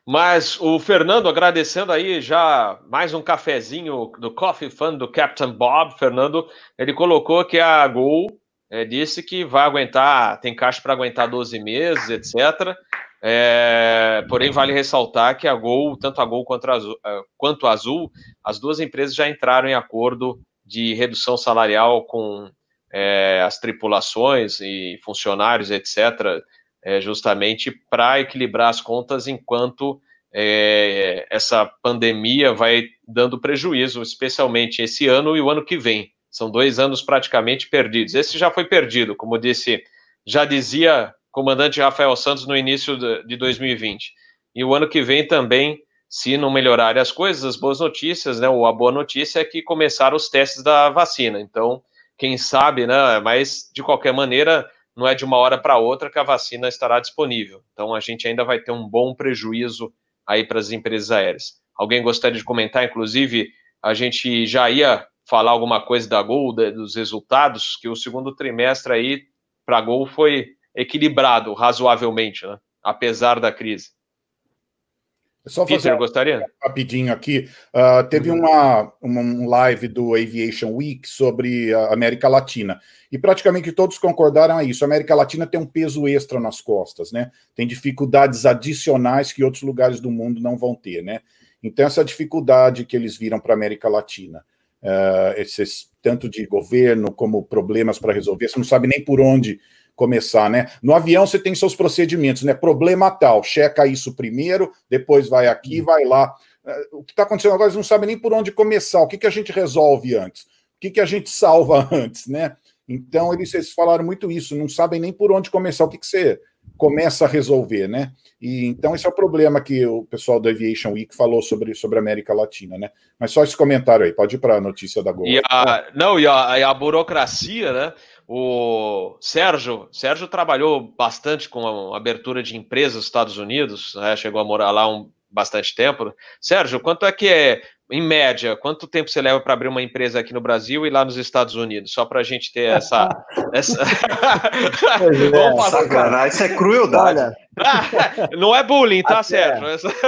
Mas o Fernando agradecendo aí já mais um cafezinho do Coffee Fund do Captain Bob. Fernando, ele colocou que a Gol é, disse que vai aguentar, tem caixa para aguentar 12 meses, etc. É, porém, vale ressaltar que a Gol, tanto a Gol quanto a, Azul, é, quanto a Azul, as duas empresas já entraram em acordo de redução salarial com é, as tripulações e funcionários, etc., é, justamente para equilibrar as contas enquanto é, essa pandemia vai dando prejuízo, especialmente esse ano e o ano que vem. São dois anos praticamente perdidos. Esse já foi perdido, como disse, já dizia comandante Rafael Santos no início de 2020. E o ano que vem também, se não melhorarem as coisas, as boas notícias, né? Ou a boa notícia é que começaram os testes da vacina. Então, quem sabe, né? Mas de qualquer maneira, não é de uma hora para outra que a vacina estará disponível. Então a gente ainda vai ter um bom prejuízo aí para as empresas aéreas. Alguém gostaria de comentar? Inclusive, a gente já ia falar alguma coisa da Gol, dos resultados, que o segundo trimestre aí para a Gol foi equilibrado razoavelmente, né? apesar da crise. É só fazer Peter, gostaria? rapidinho aqui. Uh, teve uhum. uma, uma live do Aviation Week sobre a América Latina. E praticamente todos concordaram a isso. A América Latina tem um peso extra nas costas, né? Tem dificuldades adicionais que outros lugares do mundo não vão ter, né? Então, essa dificuldade que eles viram para a América Latina, uh, esses, tanto de governo como problemas para resolver, você não sabe nem por onde começar, né? No avião você tem seus procedimentos, né? Problema tal, checa isso primeiro, depois vai aqui, vai lá. É, o que está acontecendo agora, eles não sabem nem por onde começar, o que, que a gente resolve antes, o que, que a gente salva [LAUGHS] antes, né? Então, eles, eles falaram muito isso, não sabem nem por onde começar, o que, que você começa a resolver, né? E então esse é o problema que o pessoal da Aviation Week falou sobre, sobre a América Latina, né? Mas só esse comentário aí, pode ir para a notícia da Gol. E a, não, e a, e a burocracia, né? O Sérgio, Sérgio trabalhou bastante com a abertura de empresas nos Estados Unidos, né? chegou a morar lá um bastante tempo. Sérgio, quanto é que é, em média, quanto tempo você leva para abrir uma empresa aqui no Brasil e lá nos Estados Unidos? Só para a gente ter essa. [LAUGHS] essa... é, sacanagem, isso é crueldade. [LAUGHS] não é bullying, tá, até, Sérgio?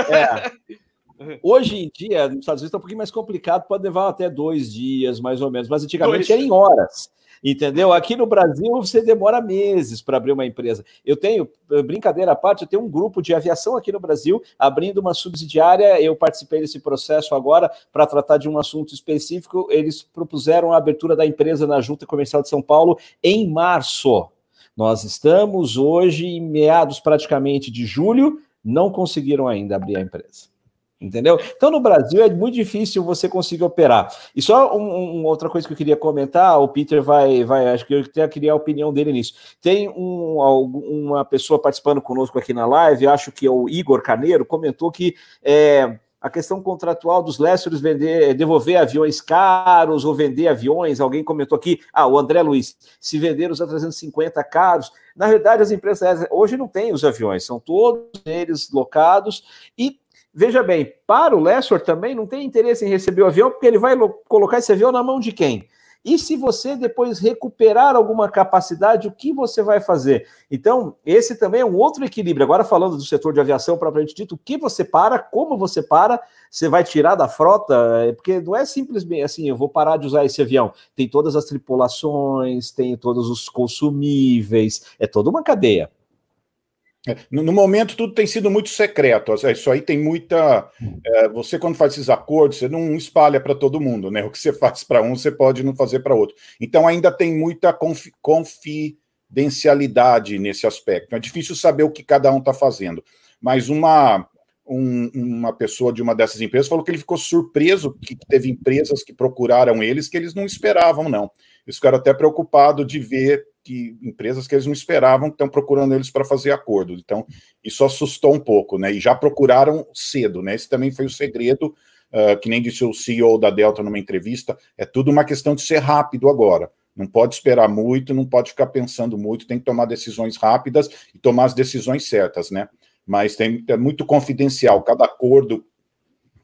É. [LAUGHS] Hoje em dia, nos Estados Unidos está um pouquinho mais complicado, pode levar até dois dias, mais ou menos, mas antigamente dois. era em horas. Entendeu? Aqui no Brasil você demora meses para abrir uma empresa. Eu tenho, brincadeira à parte, eu tenho um grupo de aviação aqui no Brasil abrindo uma subsidiária. Eu participei desse processo agora para tratar de um assunto específico. Eles propuseram a abertura da empresa na Junta Comercial de São Paulo em março. Nós estamos hoje em meados praticamente de julho, não conseguiram ainda abrir a empresa. Entendeu? Então, no Brasil é muito difícil você conseguir operar. E só um, um, outra coisa que eu queria comentar, o Peter vai, vai acho que eu até queria a opinião dele nisso. Tem um, uma pessoa participando conosco aqui na live, acho que é o Igor Carneiro, comentou que é, a questão contratual dos lessors vender, devolver aviões caros ou vender aviões, alguém comentou aqui, ah, o André Luiz, se vender os A350 caros, na verdade as empresas hoje não têm os aviões, são todos eles locados e Veja bem, para o Lessor também não tem interesse em receber o avião, porque ele vai colocar esse avião na mão de quem? E se você depois recuperar alguma capacidade, o que você vai fazer? Então, esse também é um outro equilíbrio. Agora, falando do setor de aviação, propriamente dito, o que você para, como você para, você vai tirar da frota, é, porque não é simplesmente assim, eu vou parar de usar esse avião. Tem todas as tripulações, tem todos os consumíveis, é toda uma cadeia. É, no, momento, tudo tem sido muito secreto. Isso aí tem muita. É, você, quando faz esses acordos, você não espalha para todo mundo, né? O que você faz para um, você pode não fazer para outro. Então, ainda tem muita confi confidencialidade nesse aspecto. É difícil saber o que cada um está fazendo. Mas uma, um, uma pessoa de uma dessas empresas falou que ele ficou surpreso que teve empresas que procuraram eles que eles não esperavam, não. Eles ficaram até preocupados de ver que empresas que eles não esperavam estão procurando eles para fazer acordo. Então, isso assustou um pouco, né? E já procuraram cedo, né? Esse também foi o segredo, uh, que nem disse o CEO da Delta numa entrevista, é tudo uma questão de ser rápido agora. Não pode esperar muito, não pode ficar pensando muito, tem que tomar decisões rápidas e tomar as decisões certas, né? Mas tem, é muito confidencial, cada acordo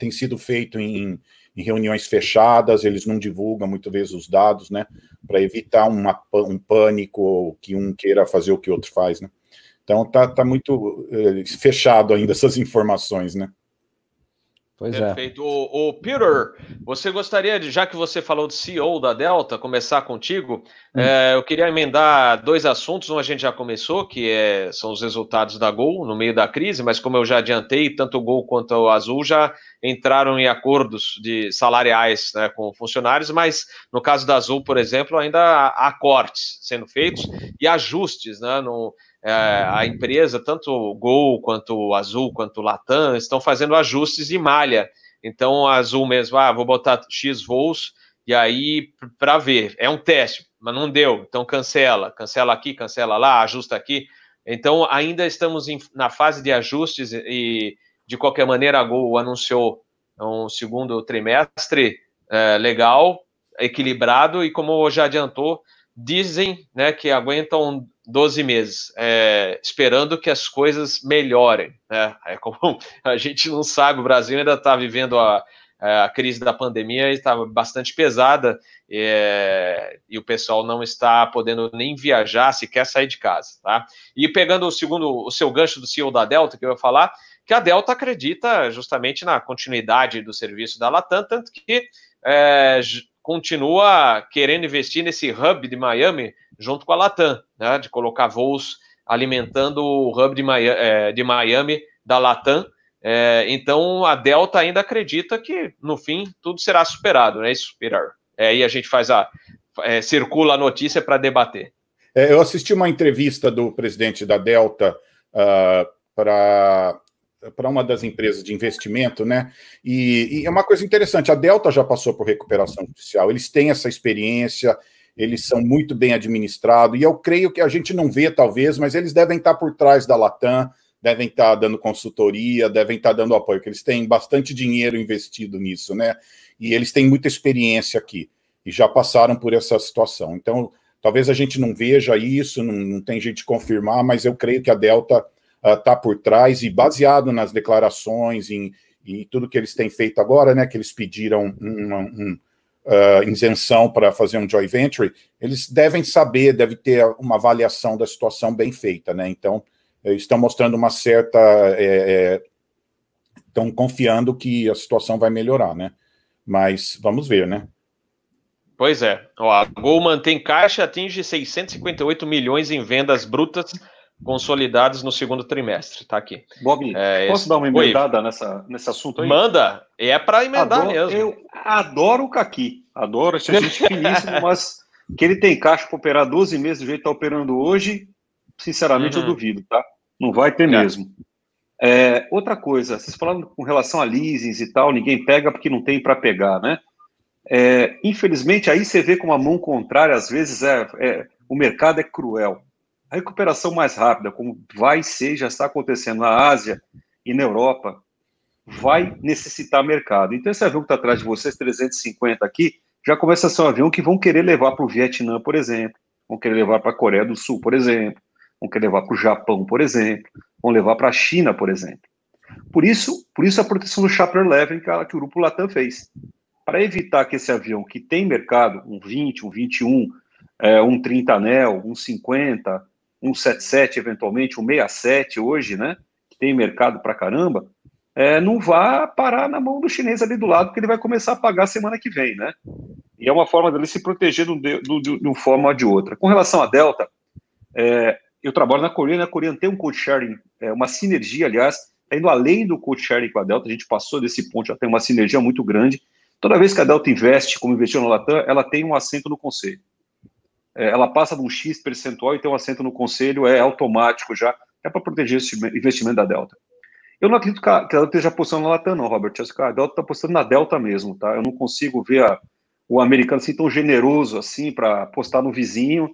tem sido feito em, em reuniões fechadas, eles não divulgam muitas vezes os dados, né? Para evitar uma, um pânico que um queira fazer o que o outro faz, né? Então tá, tá muito eh, fechado ainda [LAUGHS] essas informações, né? Pois é. Perfeito. É. O, o, Peter, você gostaria de, já que você falou de CEO da Delta, começar contigo? Hum. É, eu queria emendar dois assuntos. Um a gente já começou, que é, são os resultados da Gol no meio da crise, mas como eu já adiantei, tanto o Gol quanto o Azul já entraram em acordos de salariais né, com funcionários, mas no caso da Azul, por exemplo, ainda há cortes sendo feitos e ajustes né, no, é, a empresa, tanto Gol, quanto Azul, quanto Latam, estão fazendo ajustes de malha. Então, a Azul mesmo, ah, vou botar X voos, e aí, para ver, é um teste, mas não deu, então cancela, cancela aqui, cancela lá, ajusta aqui. Então, ainda estamos em, na fase de ajustes e, de qualquer maneira, a Gol anunciou um segundo trimestre é, legal, equilibrado, e como já adiantou, dizem né, que aguentam 12 meses, é, esperando que as coisas melhorem. Né? É como [LAUGHS] a gente não sabe, o Brasil ainda está vivendo a, a, crise da pandemia está bastante pesada, é, e o pessoal não está podendo nem viajar, se quer sair de casa. Tá? E pegando o segundo, o seu gancho do CEO da Delta, que eu ia falar, que a Delta acredita justamente na continuidade do serviço da Latam, tanto que é, continua querendo investir nesse hub de Miami junto com a Latam, né, de colocar voos alimentando o hub de Miami, é, de Miami da Latam. É, então a Delta ainda acredita que no fim tudo será superado, né? Isso, Peter. É, aí a gente faz a é, circula a notícia para debater. É, eu assisti uma entrevista do presidente da Delta uh, para para uma das empresas de investimento, né? E, e, é uma coisa interessante. A Delta já passou por recuperação judicial, eles têm essa experiência, eles são muito bem administrados, e eu creio que a gente não vê, talvez, mas eles devem estar por trás da Latam, devem estar dando consultoria, devem estar dando apoio, porque eles têm bastante dinheiro investido nisso, né? E eles têm muita experiência aqui, e já passaram por essa situação. Então, talvez a gente não veja isso, não, não tem de confirmar, mas eu creio que a Delta está uh, por trás e baseado nas declarações e, e tudo que eles têm feito agora, né, que eles pediram uma um, uh, isenção para fazer um joint venture, eles devem saber, deve ter uma avaliação da situação bem feita, né? Então, estão mostrando uma certa, é, é, estão confiando que a situação vai melhorar, né? Mas vamos ver, né? Pois é. Ó, a Gol mantém caixa atinge 658 milhões em vendas brutas consolidados no segundo trimestre. Tá aqui. Bob, é, posso esse... dar uma emendada nessa, nesse assunto aí? Manda, é para emendar adoro, mesmo. Eu adoro o Caqui, adoro esse gente finíssimo, [LAUGHS] mas que ele tem caixa para operar 12 meses do jeito que está operando hoje, sinceramente uhum. eu duvido, tá? Não vai ter é. mesmo. É, outra coisa, vocês falando com relação a leasings e tal, ninguém pega porque não tem para pegar, né? É, infelizmente, aí você vê como a mão contrária, às vezes, é, é, o mercado é cruel. A recuperação mais rápida, como vai ser, já está acontecendo na Ásia e na Europa, vai necessitar mercado. Então, esse avião que está atrás de vocês, 350 aqui, já começa a ser um avião que vão querer levar para o Vietnã, por exemplo, vão querer levar para a Coreia do Sul, por exemplo, vão querer levar para o Japão, por exemplo, vão levar para a China, por exemplo. Por isso, por isso a proteção do Chapter 11 que, que o grupo Latam fez. Para evitar que esse avião que tem mercado, um 20, um 21, é, um 30 anel, um 50, um 77 eventualmente, um 67 hoje, né? Que tem mercado para caramba, é, não vá parar na mão do chinês ali do lado, porque ele vai começar a pagar semana que vem, né? E é uma forma dele se proteger de, de, de, de uma forma ou de outra. Com relação à Delta, é, eu trabalho na Coreia, a Coreia tem um code sharing, é, uma sinergia, aliás, tá indo além do code sharing com a Delta, a gente passou desse ponto, já tem uma sinergia muito grande. Toda vez que a Delta investe, como investiu na Latam, ela tem um assento no conselho. É, ela passa de um X percentual e tem um assento no conselho, é automático já, é para proteger esse investimento da Delta. Eu não acredito que a, Delta esteja apostando na Latam, não, Robert. Acho que a Delta está apostando na Delta mesmo, tá? Eu não consigo ver a, o americano assim tão generoso assim para apostar no vizinho.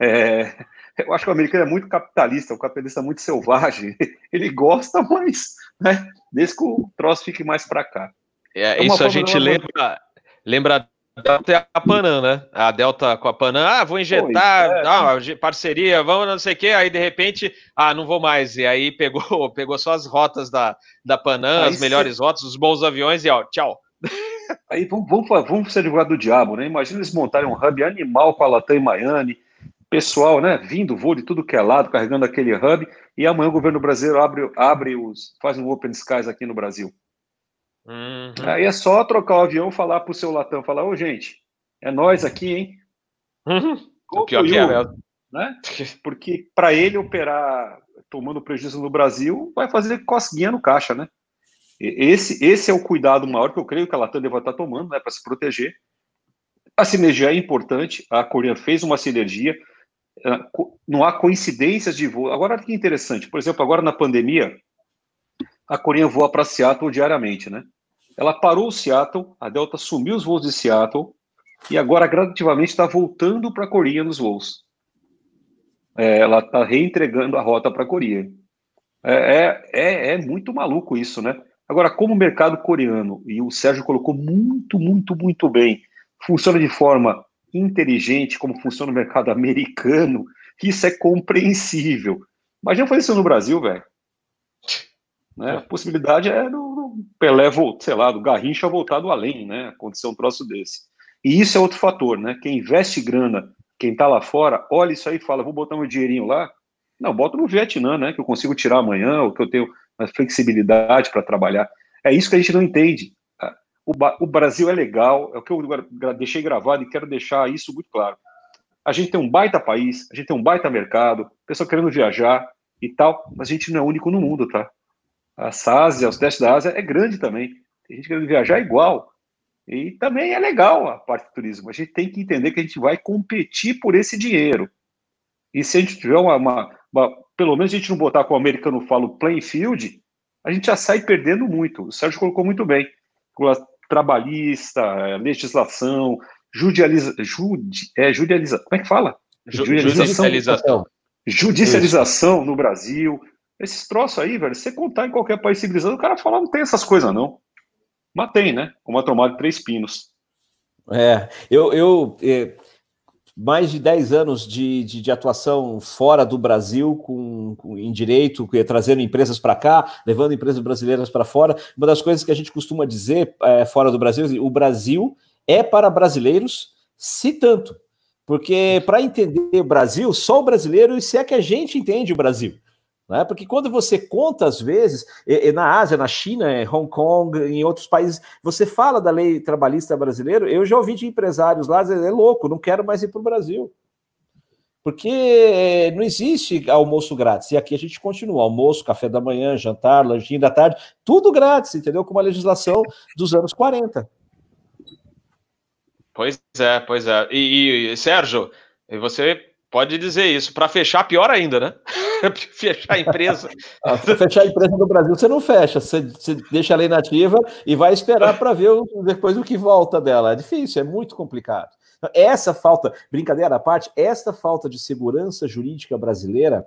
É, [LAUGHS] eu acho que o americano é muito capitalista, um capitalista muito selvagem. [LAUGHS] Ele gosta, mas né, desde que o troço fique mais para cá. É, é isso a gente lembra, lembra Delta e a Panam, né? A Delta com a Panam, ah, vou injetar, é, ah, parceria, vamos não sei o quê, aí de repente, ah, não vou mais. E aí pegou, [LAUGHS] pegou só as rotas da, da Panam, aí as melhores cê... rotas, os bons aviões e ó, tchau. Aí vamos, vamos, vamos ser advogado do diabo, né? Imagina eles montarem um hub animal com a Latam em Miami, pessoal, né, vindo, voo de tudo que é lado, carregando aquele hub, e amanhã o governo brasileiro abre, abre os, faz um Open Skies aqui no Brasil. Uhum. Aí é só trocar o avião, falar pro seu Latam, falar, ô gente, é nós aqui, hein? Uhum. O pior que é mesmo. Né? Porque para ele operar tomando prejuízo no Brasil, vai fazer cosquinha no caixa, né? Esse, esse é o cuidado maior que eu creio que a Latam deve estar tomando, né, para se proteger. A sinergia é importante, a Coreia fez uma sinergia, ah, não há coincidências de voo. Agora, que interessante, por exemplo, agora na pandemia, a Coreia voa para Seattle diariamente, né? Ela parou o Seattle, a Delta sumiu os voos de Seattle e agora gradativamente está voltando para a Coreia nos voos. É, ela está reentregando a rota para a Coreia. É, é, é, é, muito maluco isso, né? Agora, como o mercado coreano, e o Sérgio colocou muito, muito, muito bem, funciona de forma inteligente, como funciona o mercado [LAUGHS] americano, isso é compreensível. Imagina fazer isso no Brasil, velho. Né? A possibilidade é do, Pelé, sei lá, do Garrincha voltar do além, né? Acontecer um troço desse. E isso é outro fator, né? Quem investe grana, quem tá lá fora, olha isso aí e fala, vou botar meu dinheirinho lá. Não, bota no Vietnã, né? Que eu consigo tirar amanhã, ou que eu tenho uma flexibilidade para trabalhar. É isso que a gente não entende. O, o Brasil é legal, é o que eu deixei gravado e quero deixar isso muito claro. A gente tem um baita país, a gente tem um baita mercado, pessoa querendo viajar e tal, mas a gente não é único no mundo, tá? A Ásia, o Sudeste da Ásia é grande também. Tem gente querendo viajar igual. E também é legal a parte do turismo. A gente tem que entender que a gente vai competir por esse dinheiro. E se a gente tiver uma, uma, uma pelo menos a gente não botar, como o americano fala, o playing field, a gente já sai perdendo muito. O Sérgio colocou muito bem. Trabalhista, é, legislação, judializa, judi, é, judializa, como é que fala? Judicialização. Judicialização no Brasil, esses troços aí, velho, você contar em qualquer país civilizado, o cara fala, não tem essas coisas, não. Mas tem, né? Como a tomada de três pinos. É, eu, eu é, mais de 10 anos de, de, de, atuação fora do Brasil, com, com em direito, trazendo empresas para cá, levando empresas brasileiras para fora. Uma das coisas que a gente costuma dizer é, fora do Brasil, o Brasil é para brasileiros, se tanto. Porque para entender o Brasil, só o brasileiro, e se é que a gente entende o Brasil. Né? Porque quando você conta, às vezes, na Ásia, na China, em Hong Kong, em outros países, você fala da lei trabalhista brasileira, eu já ouvi de empresários lá dizer, é louco, não quero mais ir para o Brasil. Porque não existe almoço grátis. E aqui a gente continua: almoço, café da manhã, jantar, lanchinho da tarde, tudo grátis, entendeu? Com uma legislação dos anos 40. Pois é, pois é. E, e Sérgio, você pode dizer isso. Para fechar, pior ainda, né? [LAUGHS] fechar a empresa. [LAUGHS] Ah, fechar a empresa no Brasil, você não fecha, você, você deixa a lei nativa e vai esperar para ver o, depois o que volta dela. É difícil, é muito complicado. Essa falta, brincadeira à parte, essa falta de segurança jurídica brasileira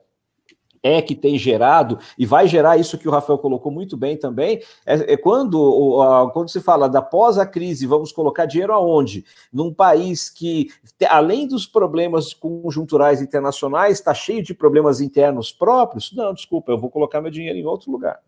é que tem gerado, e vai gerar isso que o Rafael colocou muito bem também, é, é quando, quando se fala da pós a crise, vamos colocar dinheiro aonde? Num país que, além dos problemas conjunturais internacionais, está cheio de problemas internos próprios? Não, desculpa, eu vou colocar meu dinheiro em outro lugar.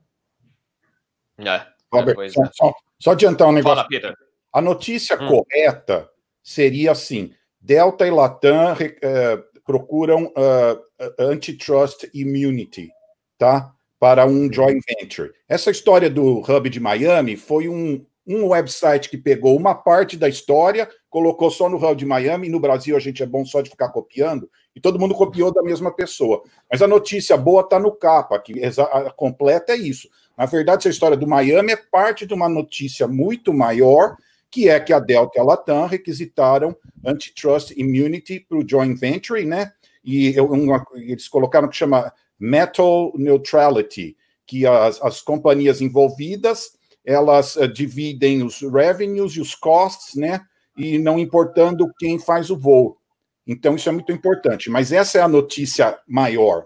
É, Robert, é, só, só, só, adiantar um negócio. Fala, Peter. A notícia hum. correta seria assim: Delta e Latam eh, procuram uh, antitrust immunity, tá? Para um joint venture. Essa história do hub de Miami foi um, um website que pegou uma parte da história, colocou só no Hub de Miami, e no Brasil a gente é bom só de ficar copiando, e todo mundo copiou da mesma pessoa. Mas a notícia boa está no capa, que a completa é isso. Na verdade, essa história do Miami é parte de uma notícia muito maior, que é que a Delta e a Latam requisitaram antitrust immunity para o joint venture, né? E uma, eles colocaram que chama metal neutrality, que as, as companhias envolvidas elas uh, dividem os revenues e os costs, né? E não importando quem faz o voo. Então, isso é muito importante. Mas essa é a notícia maior.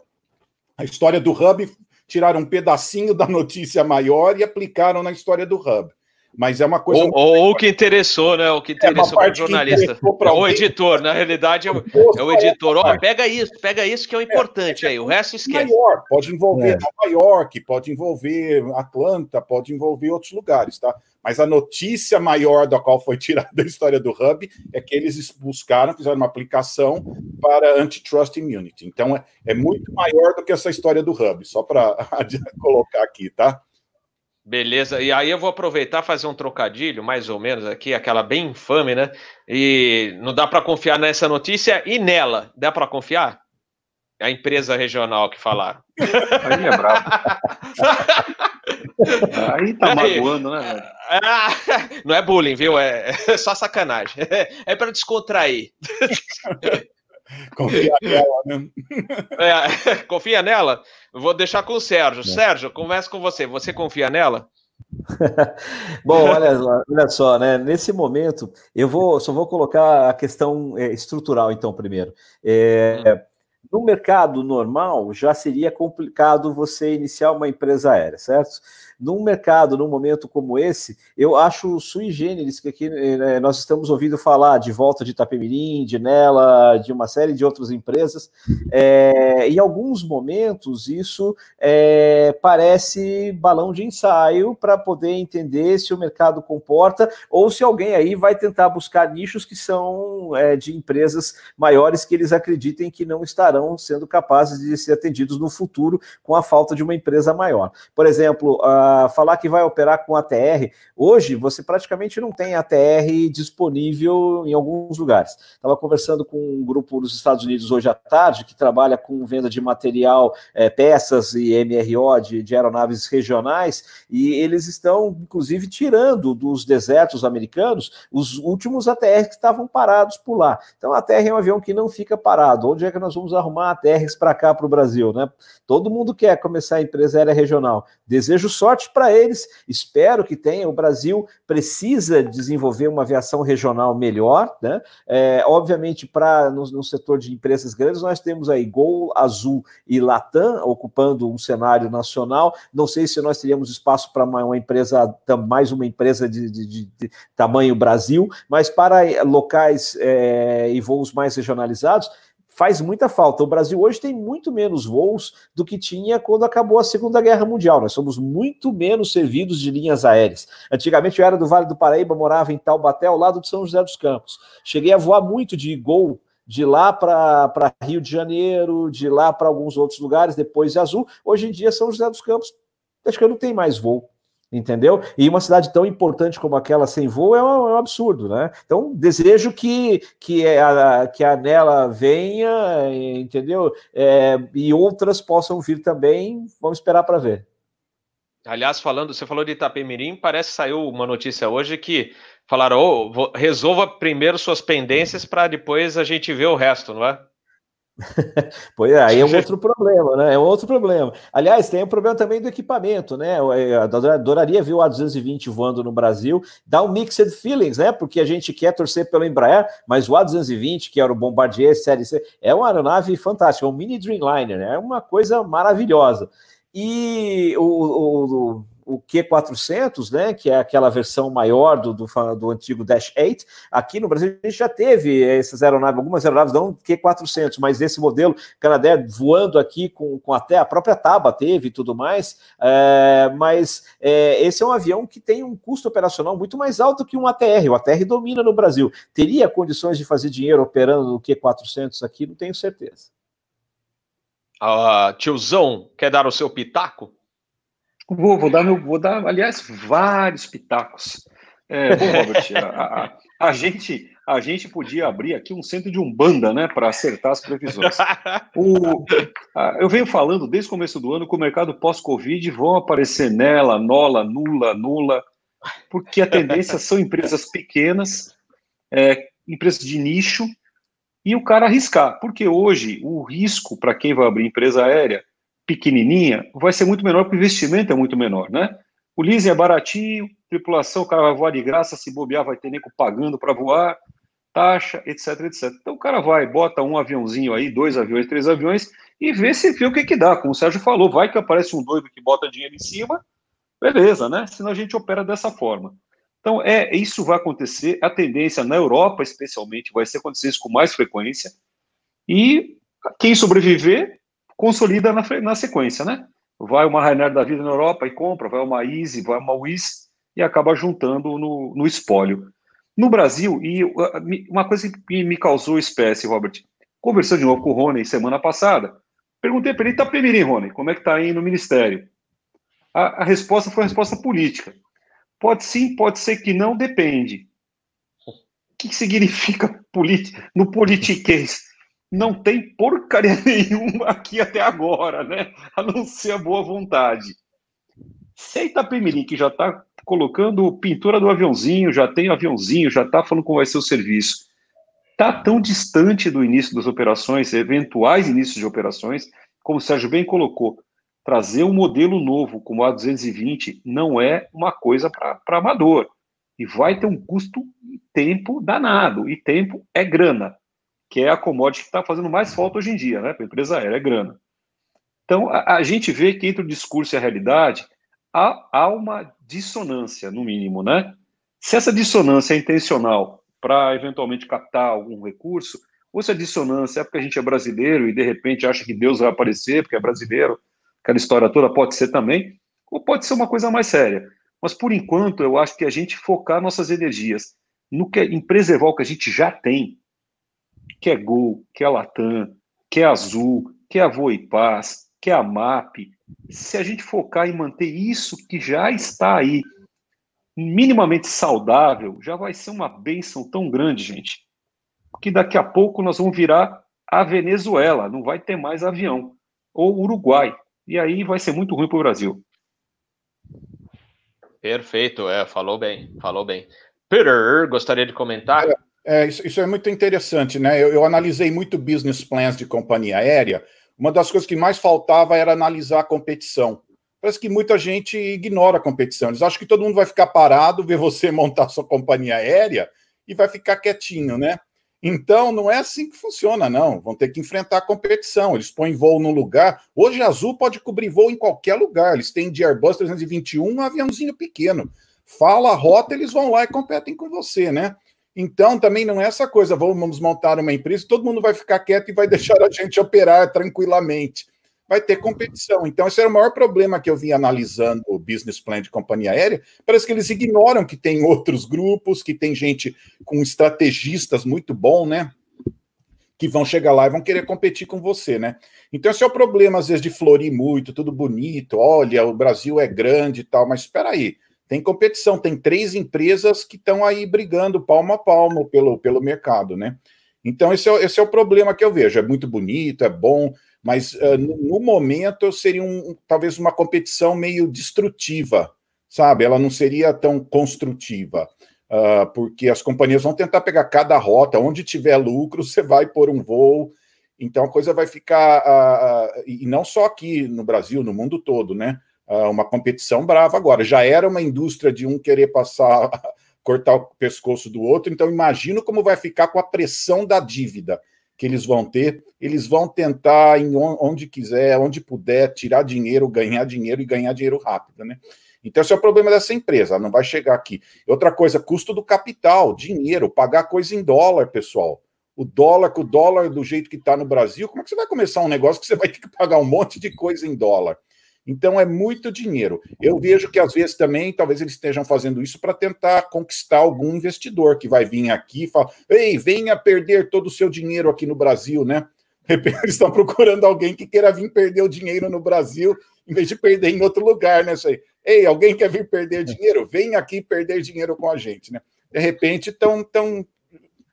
A história do Hub, tiraram um pedacinho da [LAUGHS] notícia maior e aplicaram na história do Hub. Mas é uma coisa. Ou, ou o que interessou, né? O que é, interessou é para o jornalista. Ou o editor, na realidade, é o, é o editor. Ó, oh, pega isso, pega isso que é o importante é, aí, o resto esquece. Maior, pode envolver é. Nova York, pode envolver Atlanta, pode envolver outros lugares, tá? Mas a notícia maior da qual foi [LAUGHS] tirada a história do Hub é que eles buscaram, fizeram uma aplicação para antitrust immunity. Então é, é muito maior do que essa história do Hub, só para [LAUGHS] colocar aqui, tá? Beleza, e aí eu vou aproveitar fazer um trocadilho, mais ou menos aqui, aquela bem infame, né? E não dá para confiar nessa notícia e nela, dá para confiar? A empresa regional que falaram. [LAUGHS] Aí é brabo. [LAUGHS] aí tá magoando, né? Ah, [LAUGHS] não é bullying, viu? É, é só sacanagem. É para descontrair. Confia nela, né? É, [LAUGHS] confia nela? Vou deixar com o Sérgio. É. Sérgio, conversa com você. Você confia nela? [LAUGHS] Bom, olha, olha só, né? Nesse momento, eu vou só vou colocar a questão é, estrutural, então, primeiro. É, hum. No mercado normal, já seria complicado você iniciar uma empresa aérea, certo? Num mercado, num momento como esse, eu acho sui generis que aqui né, nós estamos ouvindo falar de volta de Itapemirim, de Nela, de uma série de outras empresas. É, em alguns momentos, isso é, parece balão de ensaio para poder entender se o mercado comporta ou se alguém aí vai tentar buscar nichos que são é, de empresas maiores que eles acreditem que não estarão sendo capazes de ser atendidos no futuro com a falta de uma empresa maior. Por exemplo, a falar que vai operar com ATR. Hoje, você praticamente não tem ATR disponível em alguns lugares. Estava conversando com um grupo dos Estados Unidos hoje à tarde, que trabalha com venda de material, é, peças e MRO de, de aeronaves regionais, e eles estão, inclusive, tirando dos desertos americanos os últimos ATRs que estavam parados por lá. Então, a ATR é um avião que não fica parado. Onde é que nós vamos arrumar ATRs para cá, para o Brasil? Né? Todo mundo quer começar a empresa aérea regional. Desejo sorte sorte para eles, espero que tenha. O Brasil precisa desenvolver uma aviação regional melhor, né? É, obviamente, para no, no, setor de empresas grandes, nós temos aí Gol, Azul e Latam ocupando um cenário nacional. Não sei se nós teríamos espaço para uma, empresa, mais uma empresa de, de, de, de tamanho Brasil, mas para locais é, e voos mais regionalizados faz muita falta. O Brasil hoje tem muito menos voos do que tinha quando acabou a Segunda Guerra Mundial. Nós somos muito menos servidos de linhas aéreas. Antigamente eu era do Vale do Paraíba, morava em Taubaté, ao lado de São José dos Campos. Cheguei a voar muito de Gol de lá para Rio de Janeiro, de lá para alguns outros lugares, depois de Azul. Hoje em dia, São José dos Campos, acho que não tem mais voo entendeu? E uma cidade tão importante como aquela sem voo é um, é um absurdo, né? Então, desejo que, que, a, que a Nela venha, entendeu? É, e outras possam vir também, vamos esperar para ver. Aliás, falando, você falou de Itapemirim, parece que saiu uma notícia hoje que falaram, oh, resolva primeiro suas pendências para depois a gente ver o resto, não é? [LAUGHS] pois é, aí é um [LAUGHS] outro problema, né? É um outro problema. Aliás, tem o um problema também do equipamento, né? Eu adoraria ver o A220 voando no Brasil. Dá um mixed feelings, né? Porque a gente quer torcer pelo Embraer, mas o A220, que era o Bombardier Série C, é uma aeronave fantástica, é um mini Dreamliner, né? É uma coisa maravilhosa. E o, o, o Q400, né, que é aquela versão maior do, do, do, antigo Dash 8, aqui no Brasil a gente já teve essas aeronaves, algumas aeronaves não Q400, mas esse modelo Canadé voando aqui com, com até a própria Taba teve e tudo mais, é, mas é, esse é um avião que tem um custo operacional muito mais alto que um ATR, o ATR domina no Brasil, teria condições de fazer dinheiro operando no Q400 aqui? Não tenho certeza. Uh, tiozão, quer dar o seu pitaco? Vou, vou dar meu, vou dar, aliás, vários pitacos. É, bom, Robert, a, a, a, gente, a gente podia abrir aqui um centro de umbanda, né, para acertar as previsões. O, a, eu venho falando desde o começo do ano que o mercado pós-Covid vão aparecer nela, nola, nula, nula, porque a tendência são empresas pequenas, é, empresas de nicho, e o cara arriscar, porque hoje o risco para quem vai abrir empresa aérea pequenininha vai ser muito menor, porque o investimento é muito menor, né? O leasing é baratinho, tripulação, o cara vai voar de graça, se bobear, vai ter nego pagando para voar, taxa, etc, etc. Então o cara vai, bota um aviãozinho aí, dois aviões, três aviões, e vê se vê o que que dá. Como o Sérgio falou, vai que aparece um doido que bota dinheiro em cima, beleza, né? Senão a gente opera dessa forma. Então, é, isso vai acontecer, a tendência na Europa, especialmente, vai ser acontecer isso com mais frequência, e quem sobreviver, consolida na, na sequência, né? vai uma Rainer da vida na Europa e compra, vai uma Easy, vai uma Wizz e acaba juntando no, no espólio. No Brasil, e uma coisa que me causou espécie, Robert, conversando de novo com o Rony semana passada, perguntei para ele, tá Itapemirim, Rony, como é que tá aí no Ministério? A, a resposta foi uma resposta política. Pode sim, pode ser que não, depende. O que, significa [LAUGHS] no politiquês? Não tem porcaria [LAUGHS] nenhuma aqui até agora, né? A não ser a boa vontade. Se a Itapemirim, que já está colocando pintura do aviãozinho, já tem aviãozinho, já está falando como vai ser o serviço, está tão distante do início das operações, eventuais inícios de operações, como o Sérgio bem colocou, trazer um modelo novo como a 220 não é uma coisa para amador. E vai ter um custo e tempo danado. E tempo é grana que é a commodity que está fazendo mais falta hoje em dia, né, para a empresa aérea, é grana. Então, a, a, gente vê que entre o discurso e a realidade há, há uma dissonância, no mínimo, né? Se essa dissonância é intencional para eventualmente captar algum recurso, ou se a dissonância é porque a gente é brasileiro e de repente acha que Deus vai aparecer porque é brasileiro, aquela história toda pode ser também, ou pode ser uma coisa mais séria. Mas por enquanto, eu acho que a gente focar nossas energias no que, em preservar o que a gente já tem, que é Gol, que é Latam, que é Azul, que é a Voa e Paz, que é a MAP, se a gente focar em manter isso que já está aí minimamente saudável, já vai ser uma benção tão grande, gente, que daqui a pouco nós vamos virar a Venezuela, não vai ter mais avião, ou Uruguai, e aí vai ser muito ruim para o Brasil. Perfeito, é, falou bem, falou bem. Peter, gostaria de comentar? É, isso, isso, é muito interessante, né? Eu, eu, analisei muito business plans de companhia aérea. Uma das coisas que mais faltava era analisar a competição. Parece que muita gente ignora a competição. Eles acham que todo mundo vai ficar parado, ver você [LAUGHS] montar sua companhia aérea e vai ficar quietinho, né? Então, não é assim que funciona, não. Vão ter que enfrentar a competição. Eles põem voo no lugar. Hoje, a Azul pode cobrir voo em qualquer lugar. Eles têm de Airbus 321 um aviãozinho pequeno. Fala a rota, eles vão lá e competem com você, né? Então, também não é essa coisa, vamos montar uma empresa, todo mundo vai ficar quieto e vai [LAUGHS] deixar a gente operar tranquilamente. Vai ter competição. Então, esse era o maior problema que eu vim analisando o business plan de companhia aérea. Parece que eles ignoram que tem outros grupos, que tem gente com estrategistas muito bom, né? Que vão chegar lá e vão querer competir com você, né? Então, esse é o problema, às vezes, de florir muito, tudo bonito. Olha, o Brasil é grande e tal, mas espera aí tem competição, tem três empresas que estão aí brigando palmo a palmo pelo, pelo mercado, né? Então, esse é, esse é o problema que eu vejo. É muito bonito, é bom, mas uh, no, no, momento seria um, talvez uma competição meio destrutiva, sabe? Ela não seria tão construtiva, uh, porque as companhias vão tentar pegar cada rota, onde tiver lucro, [LAUGHS] você vai por um voo. Então a coisa vai ficar, uh, e não só aqui no Brasil, no mundo todo, né? Uh, uma competição brava agora. Já era uma indústria de um querer passar, [LAUGHS] cortar o pescoço do outro, então imagino como vai ficar com a pressão da dívida que eles vão ter. Eles vão tentar, em onde quiser, onde puder, tirar dinheiro, ganhar dinheiro e ganhar dinheiro rápido, né? Então, esse é o problema dessa empresa, ela não vai chegar aqui. Outra coisa, custo do capital, dinheiro, pagar coisa em dólar, pessoal. O dólar, com o dólar do jeito que está no Brasil, como é que você vai começar um negócio que você vai ter que pagar um monte de coisa em dólar? Então é muito dinheiro. Eu vejo que às vezes também, talvez eles estejam fazendo isso para tentar conquistar algum investidor que vai vir aqui e falar: ei, venha perder todo o seu dinheiro aqui no Brasil, né? [LAUGHS] Eles estão procurando alguém que queira vir perder o dinheiro no Brasil, em vez de perder em outro lugar, né? Ei, alguém quer vir perder dinheiro? Vem aqui perder dinheiro com a gente, né? De repente estão tão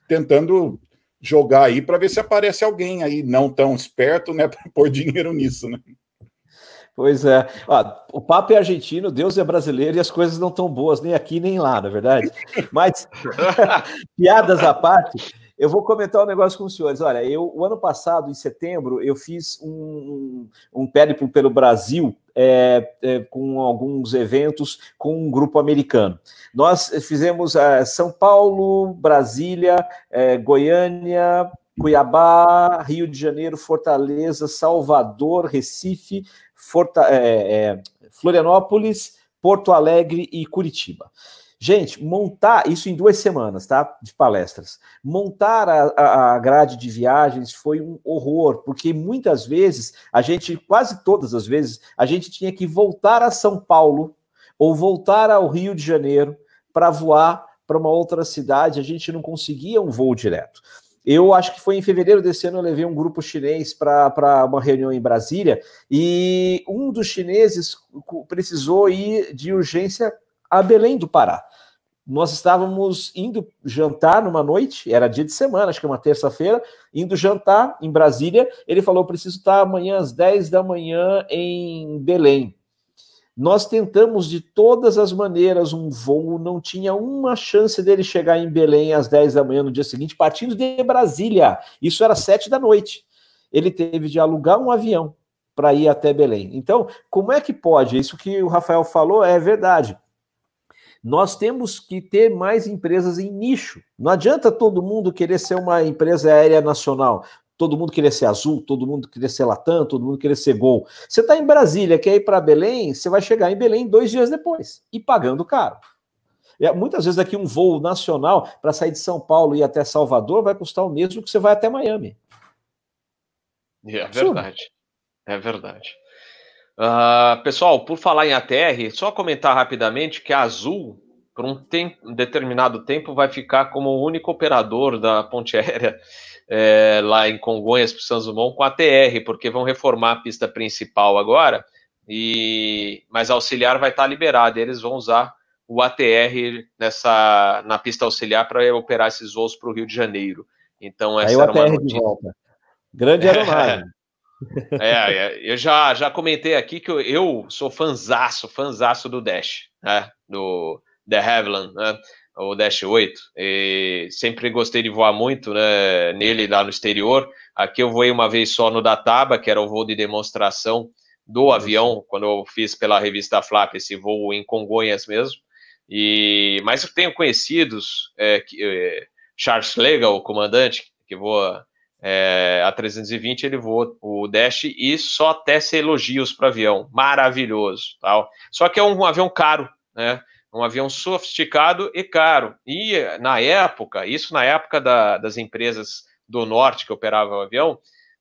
tentando jogar aí para ver se aparece alguém aí não tão esperto, né, [LAUGHS] para pôr dinheiro nisso, né? Pois é. Ó, o papo é argentino, Deus é brasileiro e as coisas não estão boas nem aqui nem lá, na é verdade. Mas, [LAUGHS] piadas à parte, eu vou comentar um negócio com os senhores. Olha, eu, o ano passado, em setembro, eu fiz um, um périplo pelo Brasil é, é, com alguns eventos com um grupo americano. Nós fizemos é, São Paulo, Brasília, é, Goiânia, Cuiabá, Rio de Janeiro, Fortaleza, Salvador, Recife, Forta, é, é, Florianópolis, Porto Alegre e Curitiba. Gente, montar isso em duas semanas, tá? De palestras. Montar a, a, grade de viagens foi um horror, porque muitas vezes, a gente, quase todas as vezes, a gente tinha que voltar a São Paulo ou voltar ao Rio de Janeiro para voar para uma outra cidade, a gente não conseguia um voo direto. Eu acho que foi em fevereiro desse ano, eu levei um grupo chinês para uma reunião em Brasília e um dos chineses precisou ir de urgência a Belém do Pará. Nós estávamos indo jantar numa noite, era dia de semana, acho que é uma terça-feira, indo jantar em Brasília. Ele falou: preciso estar amanhã às 10 da manhã em Belém. Nós tentamos de todas as maneiras um voo, não tinha uma chance dele chegar em Belém às 10 da manhã no dia seguinte, partindo de Brasília. Isso era 7 da noite. Ele teve de alugar um avião para ir até Belém. Então, como é que pode? Isso que o Rafael falou é verdade. Nós temos que ter mais empresas em nicho. Não adianta todo mundo querer ser uma empresa aérea nacional todo mundo queria ser azul, todo mundo queria ser Latam, todo mundo queria ser Gol. Você está em Brasília, quer ir para Belém, você vai chegar em Belém dois dias depois e pagando caro. E, muitas vezes aqui um voo nacional para sair de São Paulo e ir até Salvador vai custar o mesmo que você vai até Miami. É verdade. É verdade. Uh, pessoal, por falar em ATR, só comentar rapidamente que a Azul, por um, tempo, um determinado tempo, vai ficar como o único operador da ponte aérea é, lá em Congonhas para Santos Dumont com a TR, porque vão reformar a pista principal agora, e mas a auxiliar vai estar liberada, eles vão usar o ATR nessa na pista auxiliar para operar esses voos para o Rio de Janeiro. Então essa Aí era uma notícia. Grande aeronave. É, é, eu já, já comentei aqui que eu, eu sou fanzaço, fanzaço do Dash, né? Do The Havilland, né? O Dash 8. E sempre gostei de voar muito né, nele lá no exterior. Aqui eu voei uma vez só no Databa, que era o voo de demonstração do avião, quando eu fiz pela revista Flap esse voo em Congonhas mesmo. E mas eu tenho conhecidos, é, que, é, Charles Legal, o comandante que voa é, a 320, ele voa o Dash e só tece elogios para o avião, maravilhoso, tal. Só que é um, um avião caro, né? Um avião sofisticado e caro. E na época, isso na época da, das empresas do norte que operavam o avião,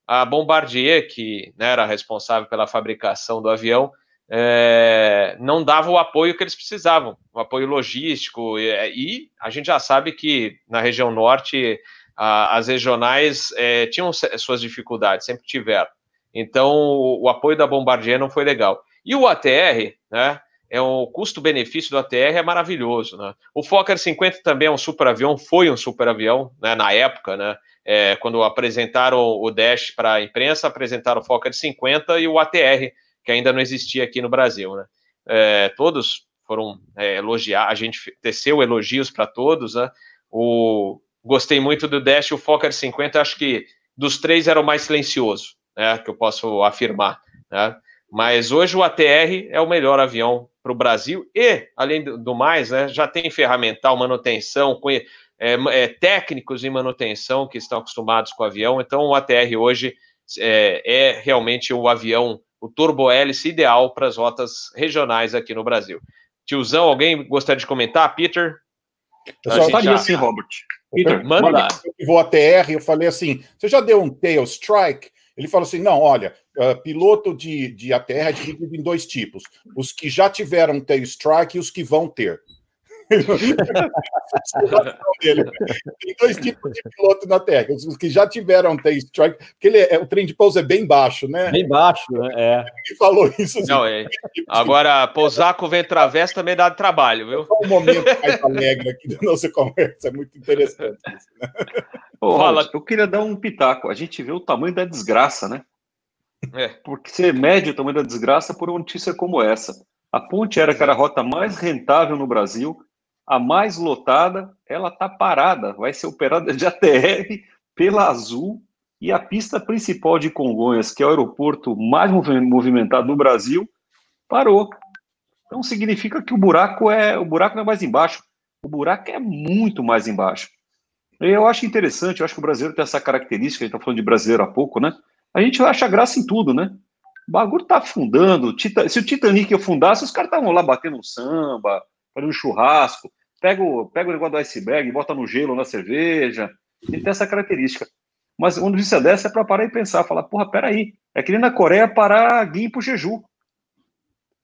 a Bombardier, que né, era responsável pela fabricação do avião, é, não dava o apoio que eles precisavam, o apoio logístico. E, e a gente já sabe que na região norte a, as regionais é, tinham suas dificuldades, sempre tiveram. Então o, o apoio da Bombardier não foi legal. E o ATR, né? É o custo-benefício do ATR é maravilhoso, né? O Fokker 50 também é um super avião, foi um super avião, né, na época, né? É, quando apresentaram o Dash para a imprensa, apresentaram o Fokker 50 e o ATR, que ainda não existia aqui no Brasil, né? É, todos foram é, elogiar, a gente teceu elogios para todos, né? O, gostei muito do Dash, o Fokker 50, acho que dos três era o mais silencioso, né? Que eu posso afirmar, né? Mas hoje o ATR é o melhor avião para o Brasil e, além do mais, né, já tem ferramental, manutenção, é, é, técnicos em manutenção que estão acostumados com o avião. Então, o ATR hoje é, é realmente o avião, o turbo-hélice ideal para as rotas regionais aqui no Brasil. Tiozão, alguém gostaria de comentar? Peter? Eu só faria assim, Robert. Peter, manda. Eu vou ATR, eu falei assim: você já deu um tail strike? Ele falou assim: não, olha, uh, piloto de, de ATR é dividido em dois tipos: os que já tiveram tail strike e os que vão ter. Tem dois tipos de piloto na Terra, os que já tiveram tail strike, porque ele é, o trem de pouso é bem baixo, né? Bem baixo, né? É. Ele falou isso. Assim, Não, é. Agora, pousar com vento travessa também dá trabalho, viu? um momento mais alegre aqui da nossa conversa, é muito interessante isso, né? Ô, Fala. eu queria dar um pitaco. A gente vê o tamanho da desgraça, né? É. Porque você mede o tamanho da desgraça por uma notícia como essa. A ponte era que era a rota mais rentável no Brasil, a mais lotada, ela está parada, vai ser operada de ATR pela Azul e a pista principal de Congonhas, que é o aeroporto mais movimentado no Brasil, parou. Então significa que o buraco é o buraco não é mais embaixo, o buraco é muito mais embaixo. Eu acho interessante, eu acho que o brasileiro tem essa característica, a gente está falando de brasileiro há pouco, né? A gente acha graça em tudo, né? O bagulho tá afundando. Se o Titanic afundasse, os caras estavam lá batendo um samba, fazendo um churrasco. Pega o, pega o negócio do iceberg, bota no gelo, na cerveja. Ele tem essa característica. Mas uma notícia dessa é para parar e pensar, falar, porra, peraí, é que nem na Coreia parar Gimpo Jeju.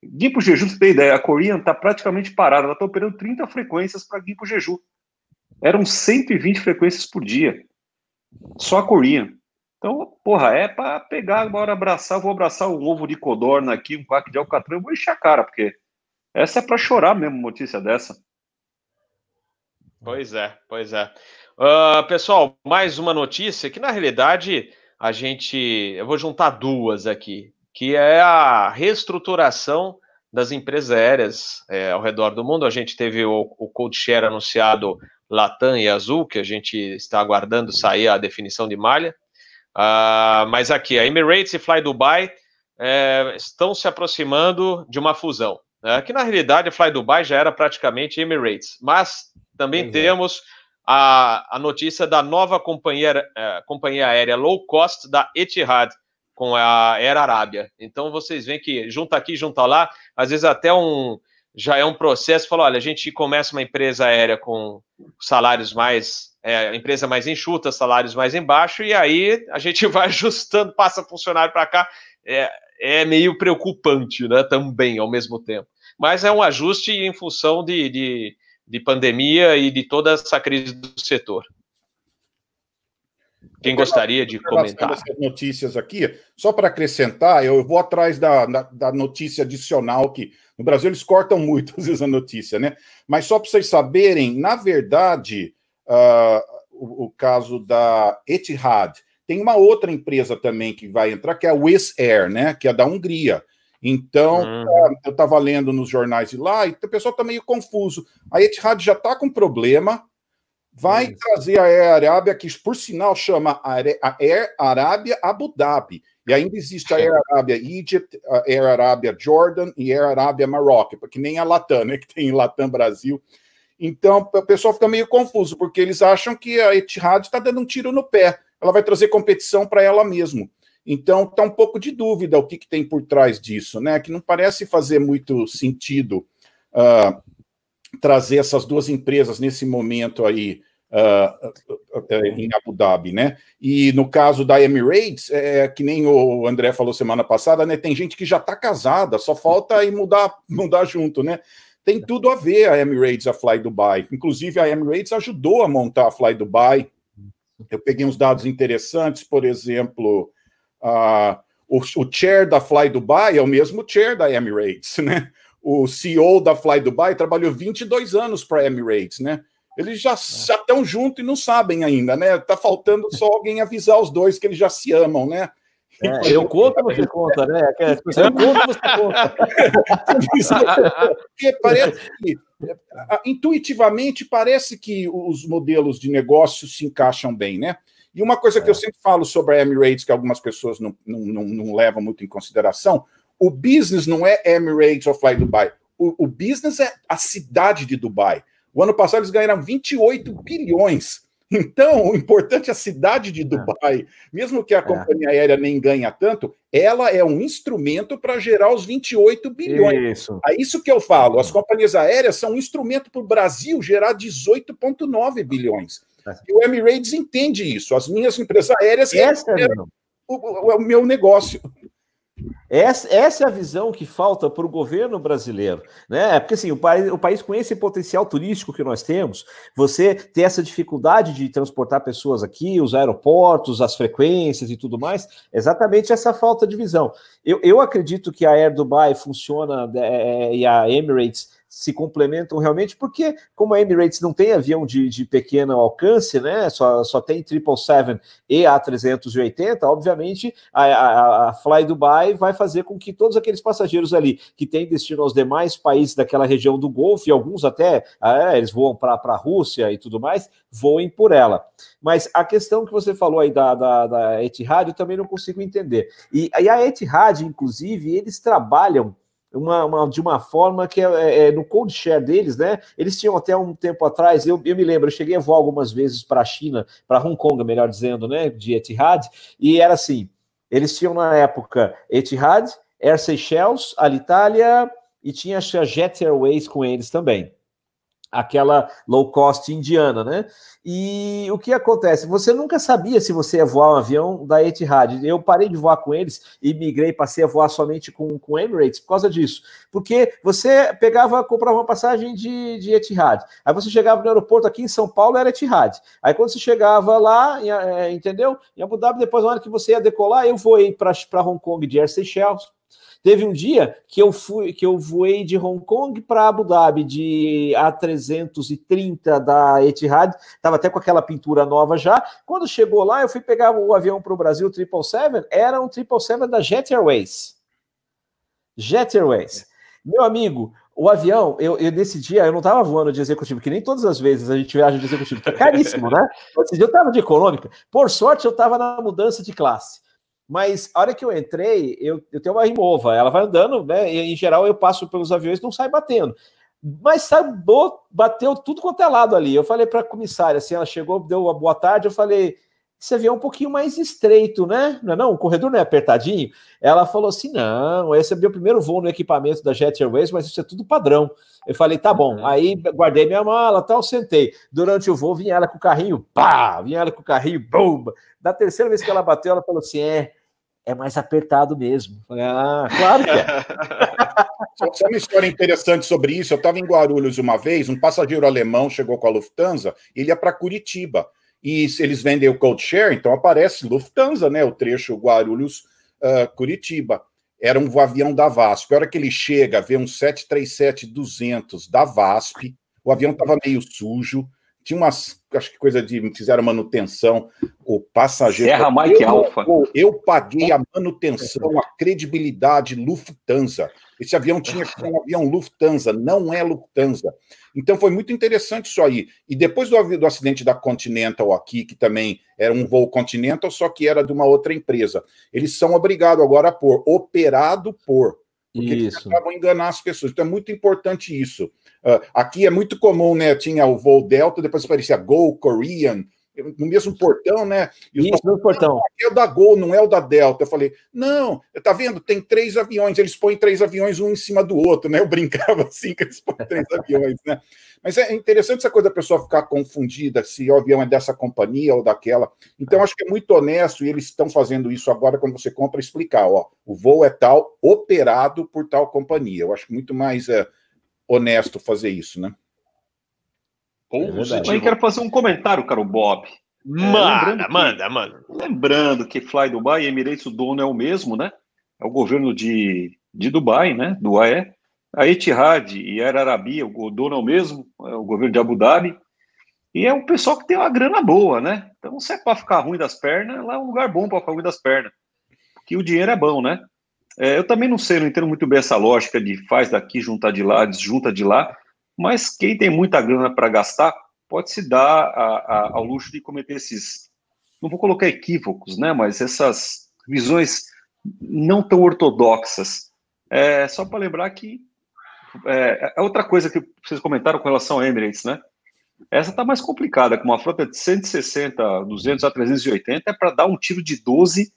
Gimpo Jeju, você tem ideia, a Korean está praticamente parada, ela está operando 30 frequências para Gimpo Jeju. Eram 120 frequências por dia. Só a Korean. Então, porra, é para pegar agora, abraçar, vou abraçar um ovo de codorna aqui, um pack de alcatrão, vou encher a cara, porque essa é para chorar mesmo, notícia dessa. Pois é, pois é. Uh, pessoal, mais uma notícia que na realidade a gente. Eu vou juntar duas aqui, que é a reestruturação das empresas aéreas é, ao redor do mundo. A gente teve o, o Code Share anunciado Latam e Azul, que a gente está aguardando sair a definição de malha. Uh, mas aqui, a Emirates e Fly Dubai é, estão se aproximando de uma fusão. Né? Que na realidade a Fly Dubai já era praticamente Emirates, mas também uhum. temos a, a notícia da nova companhia, é, companhia aérea low cost da Etihad com a Air Arábia. Então vocês veem que junta aqui, junta lá, às vezes até um já é um processo. Fala, olha, a gente começa uma empresa aérea com salários mais é, empresa mais enxuta, salários mais embaixo, e aí a gente [LAUGHS] vai ajustando, passa funcionário para cá. É, é meio preocupante, né? Também ao mesmo tempo. Mas é um ajuste em função de, de, de pandemia e de toda essa crise do setor. Quem gostaria de comentar? Notícias aqui, só para acrescentar, eu vou atrás da, da, da, notícia adicional que no Brasil eles cortam muito [LAUGHS] às vezes a notícia, né? Mas só para vocês saberem, na verdade, uh, o, o, caso da Etihad. Tem uma outra empresa também que vai entrar, que é a Wizz Air, né? Que é da Hungria. Então, uhum. uh, eu estava lendo nos jornais de lá e o pessoal está meio confuso. A Etihad já está com problema, vai uhum. trazer a Air Arábia, que por sinal chama a Air Arábia Abu Dhabi. E ainda existe a Air Arábia Egypt, a Air Arábia Jordan e a Air Arábia Marrocos, porque nem a Latam, né? [LAUGHS] Que tem Latam Brasil. Então, o pessoal fica meio confuso, porque eles acham que a Etihad está dando um tiro no pé. Ela vai trazer competição para ela mesmo. Então, está um pouco de dúvida o que, que, tem por trás disso, né? Que não parece fazer muito sentido uh, trazer essas duas empresas nesse momento aí uh, em Abu Dhabi, né? E no caso da Emirates, é, que nem o André falou semana passada, né? Tem gente que já está casada, só falta aí mudar, [LAUGHS] mudar junto, né? tem tudo a ver a Emirates, a Fly Dubai. Inclusive, a Emirates ajudou a montar a Fly Dubai. Eu peguei uns dados interessantes, por exemplo, uh, o, o chair da Fly Dubai é o mesmo chair da Emirates, né? O CEO da Fly Dubai trabalhou 22 anos para a Emirates, né? Eles já estão juntos e não sabem ainda, né? Tá faltando só alguém avisar os dois que eles já se amam, né? É, eu conto, você conta, né? Eu conto, você conta. [LAUGHS] Porque parece que, intuitivamente, parece que os modelos de negócio se encaixam bem, né? E uma coisa que eu é. sempre falo sobre a Emirates, que algumas pessoas não, não, não, não levam muito em consideração, o business não é Emirates ou Fly Dubai. O, o business é a cidade de Dubai. O ano passado eles ganharam 28 bilhões então, o importante é a cidade de é. Dubai, mesmo que a é. companhia aérea nem ganha tanto, ela é um instrumento para gerar os 28 bilhões. Isso. É isso que eu falo. As companhias aéreas são um instrumento para o Brasil gerar 18,9 bilhões. É. E o Emirates entende isso. As minhas empresas aéreas Essa é o, o, o meu negócio. Essa, essa é a visão que falta para o governo brasileiro, né? Porque assim, o país, o país com esse potencial turístico que nós temos, você ter essa dificuldade de transportar pessoas aqui, os aeroportos, as frequências e tudo mais, exatamente essa falta de visão. Eu, eu acredito que a Air Dubai funciona é, e a Emirates se complementam realmente, porque como a Emirates não tem avião de, de pequeno alcance, né, só, só tem 777 e A380, obviamente a, a, a, Fly Dubai vai fazer com que todos aqueles passageiros ali que têm destino aos demais países daquela região do Golfo, e alguns até, é, eles voam para a Rússia e tudo mais, voem por ela. Mas a questão que você falou aí da, da, da Etihad, eu também não consigo entender. E, e a Etihad, inclusive, eles trabalham uma, uma, de uma forma que é, é, é, no cold share deles, né? Eles tinham até um tempo atrás, eu, eu me lembro, eu cheguei a voar algumas vezes para a China, para Hong Kong, melhor dizendo, né? De Etihad, e era assim: eles tinham na época Etihad, Air Seychelles, Alitalia e tinha a Jet Airways com eles também aquela low cost indiana, né? E o que acontece? Você nunca sabia se você ia voar um avião da Etihad. Eu parei de voar com eles e migrei, passei a voar somente com, com Emirates por causa disso. Porque você pegava, comprava uma passagem de, de Etihad. Aí você chegava no aeroporto aqui em São Paulo, era Etihad. Aí quando você chegava lá, é, entendeu? Em Abu Dhabi, depois na hora que você ia decolar, eu voei para Hong Kong de Air Seychelles Teve um dia que eu fui, que eu voei de Hong Kong para Abu Dhabi de A330 da Etihad, estava até com aquela pintura nova já. Quando chegou lá, eu fui pegar o avião para o Brasil 777, era um 777 da Jet Airways. Jet Airways. Meu amigo, o avião, eu, eu nesse dia, eu não estava voando de executivo, que nem todas as vezes a gente viaja de executivo, que é caríssimo, né? Eu estava de econômica. Por sorte, eu estava na mudança de classe. Mas a hora que eu entrei, eu, eu tenho uma Rimova, ela vai andando, né? E, em geral eu passo pelos aviões não sai batendo. Mas sabe, bateu tudo quanto é lado ali. Eu falei para a comissária, assim, ela chegou, deu uma boa tarde, eu falei, esse avião é um pouquinho mais estreito, né? Não, é não, o corredor não é apertadinho. Ela falou assim: não, esse é meu primeiro voo no equipamento da Jet Airways, mas isso é tudo padrão. Eu falei, tá bom. Uhum. Aí guardei minha mala, tal, sentei. Durante o voo, vinha ela com o carrinho, pá! Vinha ela com o carrinho, bomba. Da terceira vez que ela bateu, ela falou assim: é, é mais apertado mesmo. Ah, claro que é. [LAUGHS] Só uma história interessante sobre isso. Eu estava em Guarulhos uma vez, um passageiro alemão chegou com a Lufthansa, ele ia para Curitiba. E eles vendem o code share, então aparece Lufthansa, né? O trecho Guarulhos-Curitiba. Uh, Era um avião da VASP. A hora que ele chega, vê um 737-200 da VASP, o avião estava meio sujo, tinha umas, acho que coisa de, fizeram manutenção, o passageiro... Serra Mike eu, Alpha. Eu paguei a manutenção, a credibilidade Lufthansa. Esse avião tinha que ser um avião Lufthansa, não é Lufthansa. Então foi muito interessante isso aí. E depois do, do acidente da Continental aqui, que também era um voo Continental, só que era de uma outra empresa, eles são obrigados agora a pôr operado por, porque isso. eles acabam enganar as pessoas. Então é muito importante isso. Uh, aqui é muito comum, né? Tinha o voo Delta, depois aparecia Go Korean, no mesmo portão, né? E Isso, no portão. é o da Gol, não é o da Delta. Eu falei, não, tá vendo? Tem três aviões, eles põem três aviões um em cima do outro, né? Eu brincava [LAUGHS] assim que eles põem três aviões, né? Mas é interessante essa coisa da pessoa ficar confundida se o avião é dessa companhia ou daquela. Então, acho que é muito honesto e eles estão fazendo isso agora quando você compra, explicar, ó, o voo é tal, operado por tal companhia. Eu acho muito mais é, honesto fazer isso, né? É eu quero fazer um comentário, caro Bob. Manda, é, manda, que, manda. Lembrando que Fly Dubai e Emirates, o dono é o mesmo, né? É o governo de, de Dubai, né? Do AE. A Etihad e a Air Arabia, o dono é o mesmo, é o governo de Abu Dhabi. E é um pessoal que tem uma grana boa, né? Então, se é para ficar ruim das pernas, lá é um lugar bom para ficar ruim das pernas. Porque o dinheiro é bom, né? É, eu também não sei, não entendo muito bem essa lógica de faz daqui, junta de lá, desjunta de lá. Mas quem tem muita grana para gastar pode se dar a, a, ao luxo de cometer esses, não vou colocar equívocos, né? Mas essas visões não tão ortodoxas. É só para lembrar que é, é, outra coisa que vocês comentaram com relação ao Emirates, né? Essa está mais complicada, com uma frota de 160, 200 a 380 é para dar um tiro de 12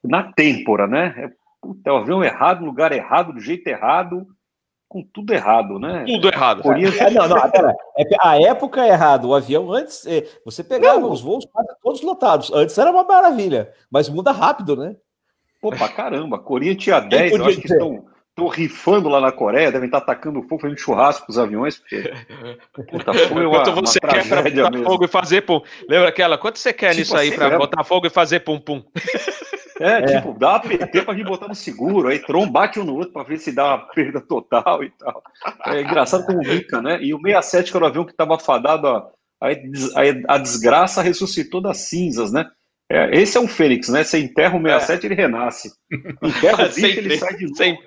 na têmpora, né? É, puta, é o avião errado, lugar errado, do jeito errado, com tudo errado, né? Tudo errado. É, não, não, pera, é, a época é errado. O avião antes, é, você pegava não. os voos todos lotados. Antes era uma maravilha, mas muda rápido, né? Pô, pra caramba, a Coreia tinha 10, eu acho que estão estão rifando lá na Coreia, devem estar atacando fogo, fazendo churrasco com os aviões, porque. Puta, [LAUGHS] foi uma, Quanto você uma quer para botar mesmo. fogo e fazer pum. Lembra aquela? Quanto você quer tipo nisso aí assim para botar fogo e fazer pum pum? É, é, tipo, dá uma PT pra gente botar no seguro, aí trombate um no outro para ver se dá uma perda total e tal. É engraçado como fica, né? E o 67, que era o avião que estava fadado a, a, a, desgraça, ressuscitou das cinzas, né? É, esse é um fênix, né? Você enterra o 67, é. ele renasce. Enterra o [LAUGHS] bicho, ele sai de novo. Sempre.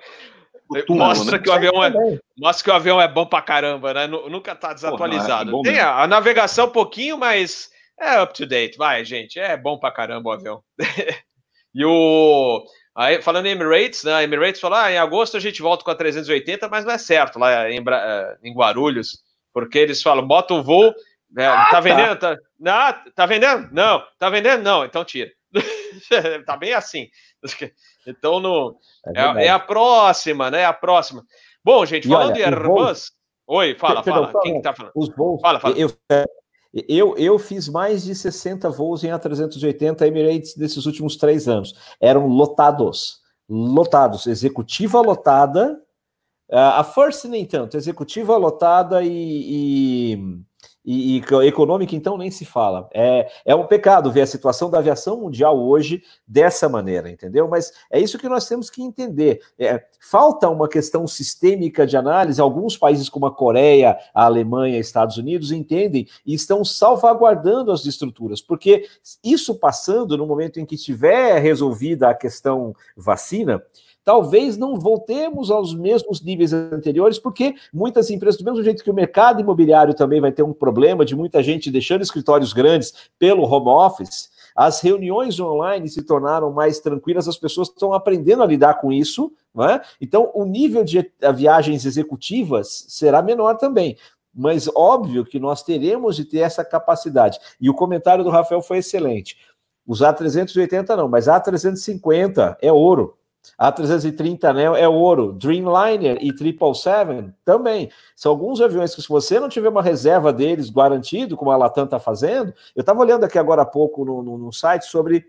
Túmulo, mostra, né? que o avião é, mostra que o avião é bom pra caramba, né? Nunca tá desatualizado. Pô, é Tem a, a, navegação um pouquinho, mas é up to date, vai, gente. É bom pra caramba o avião. [LAUGHS] e o. Aí, falando em Emirates, né? A Emirates falou: ah, em agosto a gente volta com a 380, mas não é certo lá em, eh, em Guarulhos, porque eles falam: bota o voo. É, ah, tá, tá vendendo? Tá, não, tá vendendo? Não. Tá vendendo? Não, então tira. [LAUGHS] tá bem assim. Então, no, é, é, é, a próxima, né? É a próxima. Bom, gente, falando olha, de Airbus. Voos... Oi, fala, fala. Perdão, Quem que tá falando? Os voos. Fala, fala. Eu, eu, eu fiz mais de 60 voos em A380 Emirates nesses últimos três anos. Eram lotados. Lotados. Executiva lotada. A First, nem tanto. Executiva lotada e, e e, e, econômica, então, nem se fala. É, é um pecado ver a situação da aviação mundial hoje dessa maneira, entendeu? Mas é isso que nós temos que entender. É, falta uma questão sistêmica de análise. Alguns países, como a Coreia, a Alemanha, Estados Unidos, entendem e estão salvaguardando as estruturas, porque isso passando no momento em que tiver resolvida a questão vacina talvez não voltemos aos mesmos níveis anteriores, porque muitas empresas, do mesmo jeito que o mercado imobiliário também vai ter um problema de muita gente deixando escritórios grandes pelo home office, as reuniões online se tornaram mais tranquilas, as pessoas estão aprendendo a lidar com isso, é? então o nível de viagens executivas será menor também. Mas óbvio que nós teremos de ter essa capacidade. E o comentário do Rafael foi excelente. Os A380 não, mas A350 é ouro. A 330 né, é ouro, Dreamliner e 777 também. São alguns aviões que, se você não tiver uma reserva deles garantido, como a Latam está fazendo, eu estava olhando aqui agora há pouco no, no, no, site sobre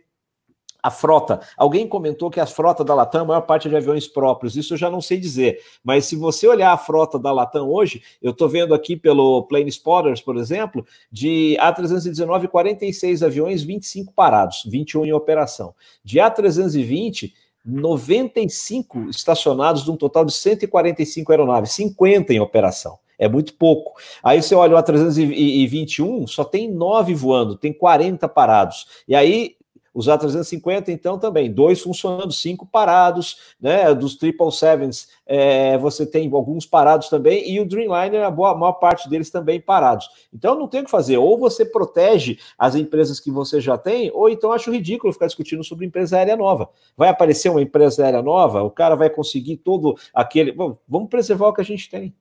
a frota. Alguém comentou que a frota da Latam, a maior parte é de aviões próprios. Isso eu já não sei dizer. Mas se você olhar a frota da Latam hoje, eu estou vendo aqui pelo Plane Spotters, por exemplo, de A319, 46 aviões, 25 parados, 21 em operação. De A320, 95 estacionados de um total de 145 aeronaves, 50 em operação. É muito pouco. Aí você olha o A321, só tem 9 voando, tem 40 parados. E aí os A350, então, também, dois funcionando, cinco parados, né? Dos 777s, é, você tem alguns parados também, e o Dreamliner, a, boa, a maior parte deles também parados. Então, não tem o que fazer. Ou você protege as empresas que você já tem, ou então acho ridículo ficar discutindo sobre empresa aérea nova. Vai aparecer uma empresa aérea nova, o cara vai conseguir todo aquele. Bom, vamos preservar o que a gente tem.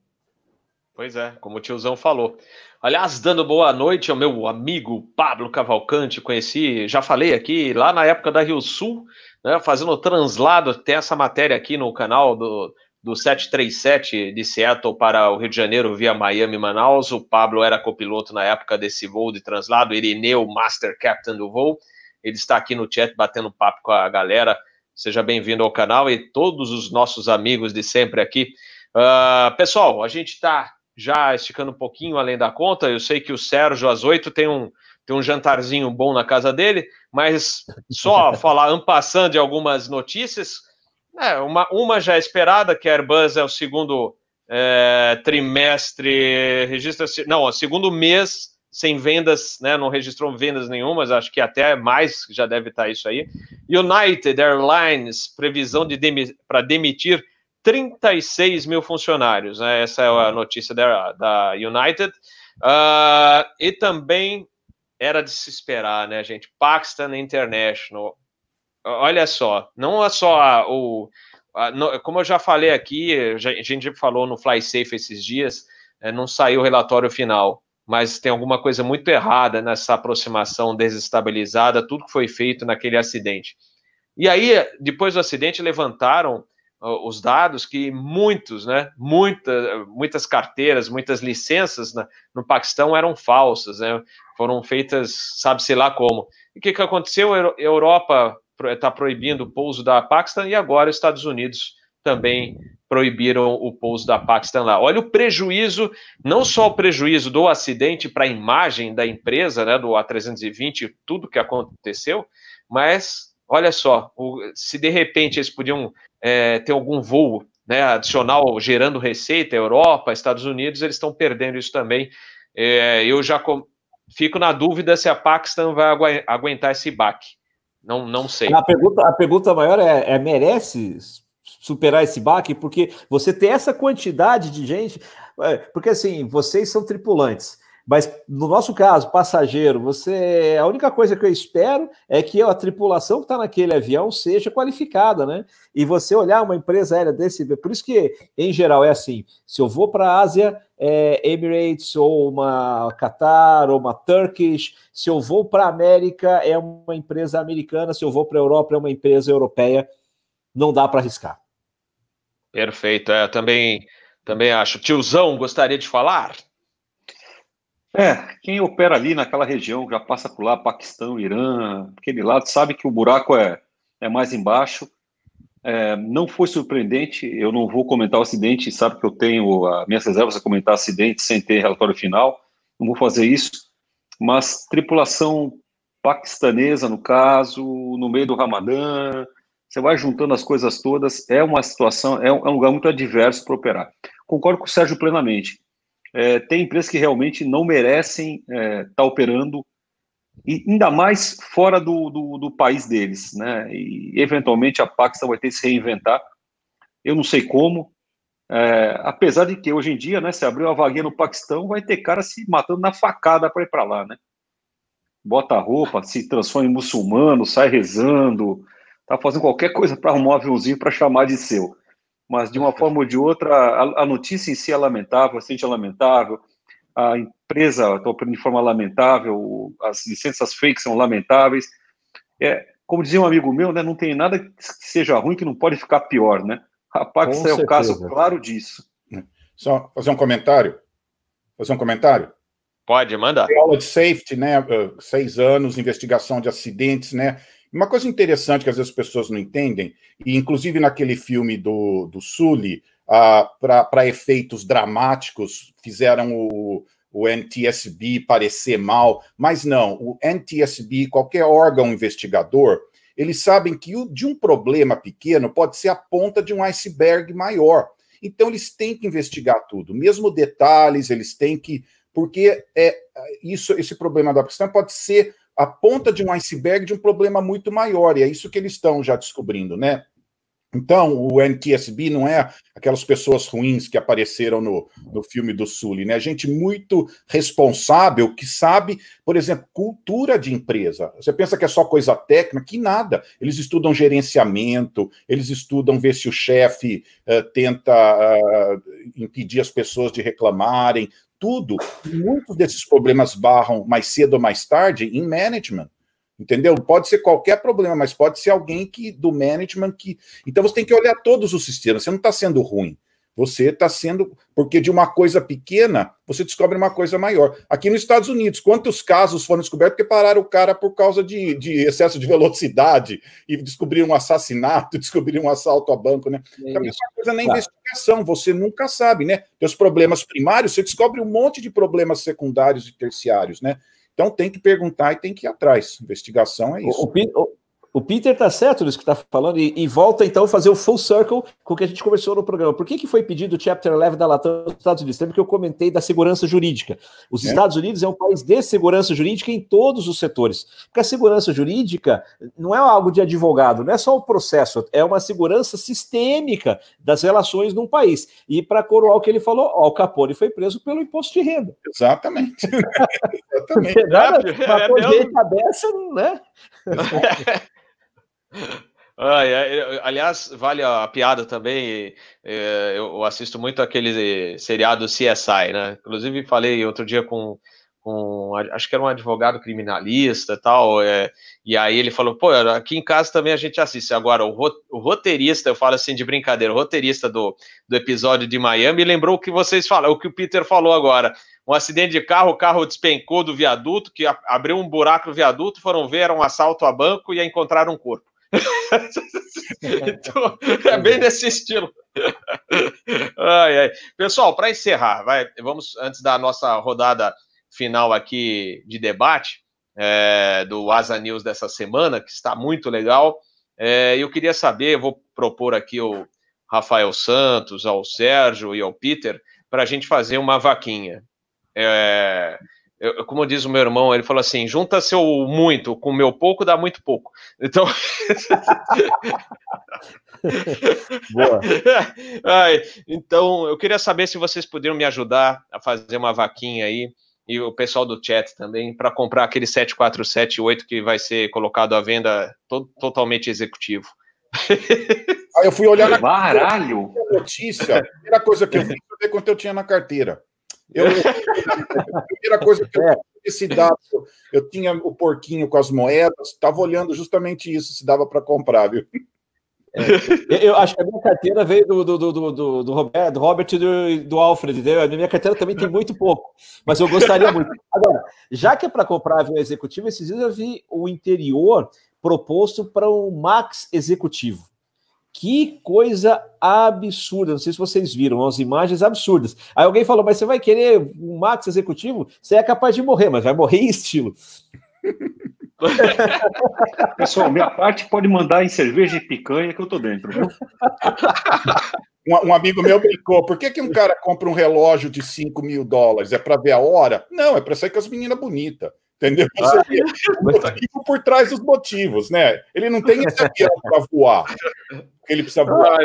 Pois é, como o tiozão falou. Aliás, dando boa noite ao meu amigo Pablo Cavalcante, conheci, já falei aqui, lá na época da Rio Sul, né, fazendo translado, tem essa matéria aqui no canal do, do 737 de Seattle para o Rio de Janeiro via Miami Manaus. O Pablo era copiloto na época desse voo de translado, Irineu, Master Captain do voo. Ele está aqui no chat batendo papo com a galera. Seja bem-vindo ao canal e todos os nossos amigos de sempre aqui. Uh, pessoal, a gente está já esticando um pouquinho além da conta. Eu sei que o Sérgio às oito tem um, tem um jantarzinho bom na casa dele, mas só [LAUGHS] falar ampassando de algumas notícias. É, uma, uma já esperada, que a Airbus é o segundo é, trimestre, registra não, o segundo mês sem vendas, né, não registrou vendas nenhumas, acho que até mais já deve estar isso aí. United Airlines, previsão de demi para demitir 36 mil funcionários. Né? Essa é a notícia da, da United. Uh, e também era de se esperar, né, gente? Paxton International. Olha só, não é só a, o. A, no, como eu já falei aqui, a gente falou no FlySafe esses dias, é, não saiu o relatório final, mas tem alguma coisa muito errada nessa aproximação desestabilizada, tudo que foi feito naquele acidente. E aí, depois do acidente, levantaram os dados que muitos, né, muita, muitas carteiras, muitas licenças no Paquistão eram falsas, né, foram feitas, sabe-se lá como. E o que, que aconteceu? A Europa está proibindo o pouso da Paxton e agora os Estados Unidos também proibiram o pouso da Paxton lá. Olha o prejuízo, não só o prejuízo do acidente para a imagem da empresa, né, do A320, tudo que aconteceu, mas olha só, se de repente eles podiam é, ter algum voo né, adicional gerando receita, Europa, Estados Unidos, eles estão perdendo isso também. É, eu já fico na dúvida se a Paxton vai aguentar esse baque. Não, não sei. A pergunta, a pergunta maior é, é merece superar esse baque? Porque você tem essa quantidade de gente, é, porque assim, vocês são tripulantes. Mas no nosso caso, passageiro, você a única coisa que eu espero é que a tripulação que está naquele avião seja qualificada, né? E você olhar uma empresa aérea desse, por isso que em geral é assim: se eu vou para a Ásia, é Emirates ou uma Qatar ou uma Turkish, se eu vou para a América é uma empresa americana, se eu vou para a Europa é uma empresa europeia, não dá para arriscar. Perfeito, é, também também acho. Tiozão, gostaria de falar? É, quem opera ali naquela região, já passa por lá, Paquistão, Irã, aquele lado, sabe que o buraco é, é mais embaixo. É, não foi surpreendente, eu não vou comentar o acidente, sabe que eu tenho as minhas reservas a comentar acidente sem ter relatório final, não vou fazer isso, mas tripulação paquistanesa, no caso, no meio do Ramadã, você vai juntando as coisas todas, é uma situação, é um, é um lugar muito adverso para operar. Concordo com o Sérgio plenamente é, tem empresas que realmente não merecem estar é, tá operando, e ainda mais fora do, do, do, país deles, né? E eventualmente a Paxton vai ter que se reinventar. Eu não sei como, é, apesar de que hoje em dia, né, se abrir uma vaguinha no Paquistão, vai ter cara se matando na facada para ir para lá, né? Bota a roupa, se transforma em muçulmano, sai rezando, tá fazendo qualquer coisa para arrumar um aviãozinho para chamar de seu mas de uma forma ou de outra, a, a notícia em si é lamentável, o acidente é lamentável, a empresa está operando de forma lamentável, as licenças fake são lamentáveis. É, como dizia um amigo meu, né, não tem nada que seja ruim que não pode ficar pior, né? A Pax é o caso claro disso. Só fazer um comentário? Fazer um comentário? Pode, manda. Aula de safety, né? Uh, seis anos, investigação de acidentes, né? Uma coisa interessante que às vezes as pessoas não entendem, e inclusive naquele filme do, do Sully, uh, para efeitos dramáticos, fizeram o, o NTSB parecer mal, mas não, o NTSB, qualquer órgão investigador, eles sabem que o, de um problema pequeno pode ser a ponta de um iceberg maior. Então eles têm que investigar tudo, mesmo detalhes, eles têm que. Porque é, isso, esse problema da questão pode ser a ponta de um iceberg de um problema muito maior, e é isso que eles estão já descobrindo, né? Então, o NTSB não é aquelas pessoas ruins que apareceram no, no filme do Sully, né? Gente muito responsável que sabe, por exemplo, cultura de empresa. Você pensa que é só coisa técnica? Que nada. Eles estudam gerenciamento, eles estudam ver se o chefe uh, tenta uh, impedir as pessoas de reclamarem, tudo. Muitos desses problemas barram mais cedo ou mais tarde em management. Entendeu? Pode ser qualquer problema, mas pode ser alguém que do management que. Então você tem que olhar todos os sistemas. Você não está sendo ruim. Você está sendo. Porque de uma coisa pequena, você descobre uma coisa maior. Aqui nos Estados Unidos, quantos casos foram descobertos porque pararam o cara por causa de, de excesso de velocidade e descobriram um assassinato, [LAUGHS] descobriram um assalto a banco, né? É a mesma coisa na investigação, você nunca sabe, né? Tem os problemas primários, você descobre um monte de problemas secundários e terciários, né? Então tem que perguntar e tem que ir atrás. Investigação é isso. O, o, o Peter está certo nisso que está falando e, e, volta então a fazer o full circle com o que a gente conversou no programa. Por que, que foi pedido o Chapter 11 da Latam nos Estados Unidos? Lembra que eu comentei da segurança jurídica. Os é. Estados Unidos é um país de segurança jurídica em todos os setores. Porque a segurança jurídica não é algo de advogado, não é só o processo, é uma segurança sistêmica das relações num país. E para coroar o que ele falou, ó, o Capone foi preso pelo imposto de renda. Exatamente. [LAUGHS] Exatamente. Nada, é, é, é, cabeça, né? [LAUGHS] aliás, vale a piada também. É, eu assisto muito aquele seriado CSI, né? Inclusive, falei outro dia com, com acho que era um advogado criminalista tal. É, e aí ele falou: pô, aqui em casa também a gente assiste. Agora, o, o roteirista, eu falo assim de brincadeira, o roteirista do, do episódio de Miami lembrou o que vocês falaram, o que o Peter falou agora um acidente de carro, o carro despencou do viaduto, que abriu um buraco no viaduto, foram ver, era um assalto a banco e encontraram um corpo. Então, é bem nesse estilo. ai, ai. Pessoal, para encerrar, vai, vamos antes da nossa rodada final aqui de debate é, do Asa News dessa semana, que está muito legal. É, eu queria saber, vou propor aqui ao Rafael Santos, ao Sérgio e ao Peter, para a gente fazer uma vaquinha. É, eu, como diz o meu irmão, ele falou assim: junta seu muito com meu pouco, dá muito pouco. Então. [LAUGHS] Boa. Ai, então, eu queria saber se vocês poderiam me ajudar a fazer uma vaquinha aí, e o pessoal do chat também, para comprar aquele 7478 que vai ser colocado à venda to totalmente executivo. Aí eu fui olhar na Baralho. notícia, a primeira coisa que eu vi foi ver quanto eu tinha na carteira. Eu, a [LAUGHS] primeira coisa que eu é. esse dado, eu tinha o porquinho com as moedas, estava olhando justamente isso, se dava para comprar, viu? É, eu acho que a minha carteira veio do, do, do, do, do Robert, do Robert e do, do Alfred, entendeu? A minha carteira também tem muito pouco, mas eu gostaria muito. Agora, já que é para comprar avião executivo, esses dias eu vi o interior proposto para um Max executivo. Que coisa absurda. Não sei se vocês viram as imagens absurdas. Aí alguém falou: Mas você vai querer um Max executivo? Você é capaz de morrer, mas vai morrer em estilo. [LAUGHS] Pessoal, minha parte pode mandar em cerveja e picanha que eu tô dentro. [LAUGHS] Um, um, amigo meu brincou: por que, que um cara compra um relógio de 5 mil dólares? É para ver a hora? Não, é para sair com as meninas bonitas. Entendeu? Você ah, vê o motivo por trás dos motivos, né? Ele não tem esse avião para voar. Ele precisa voar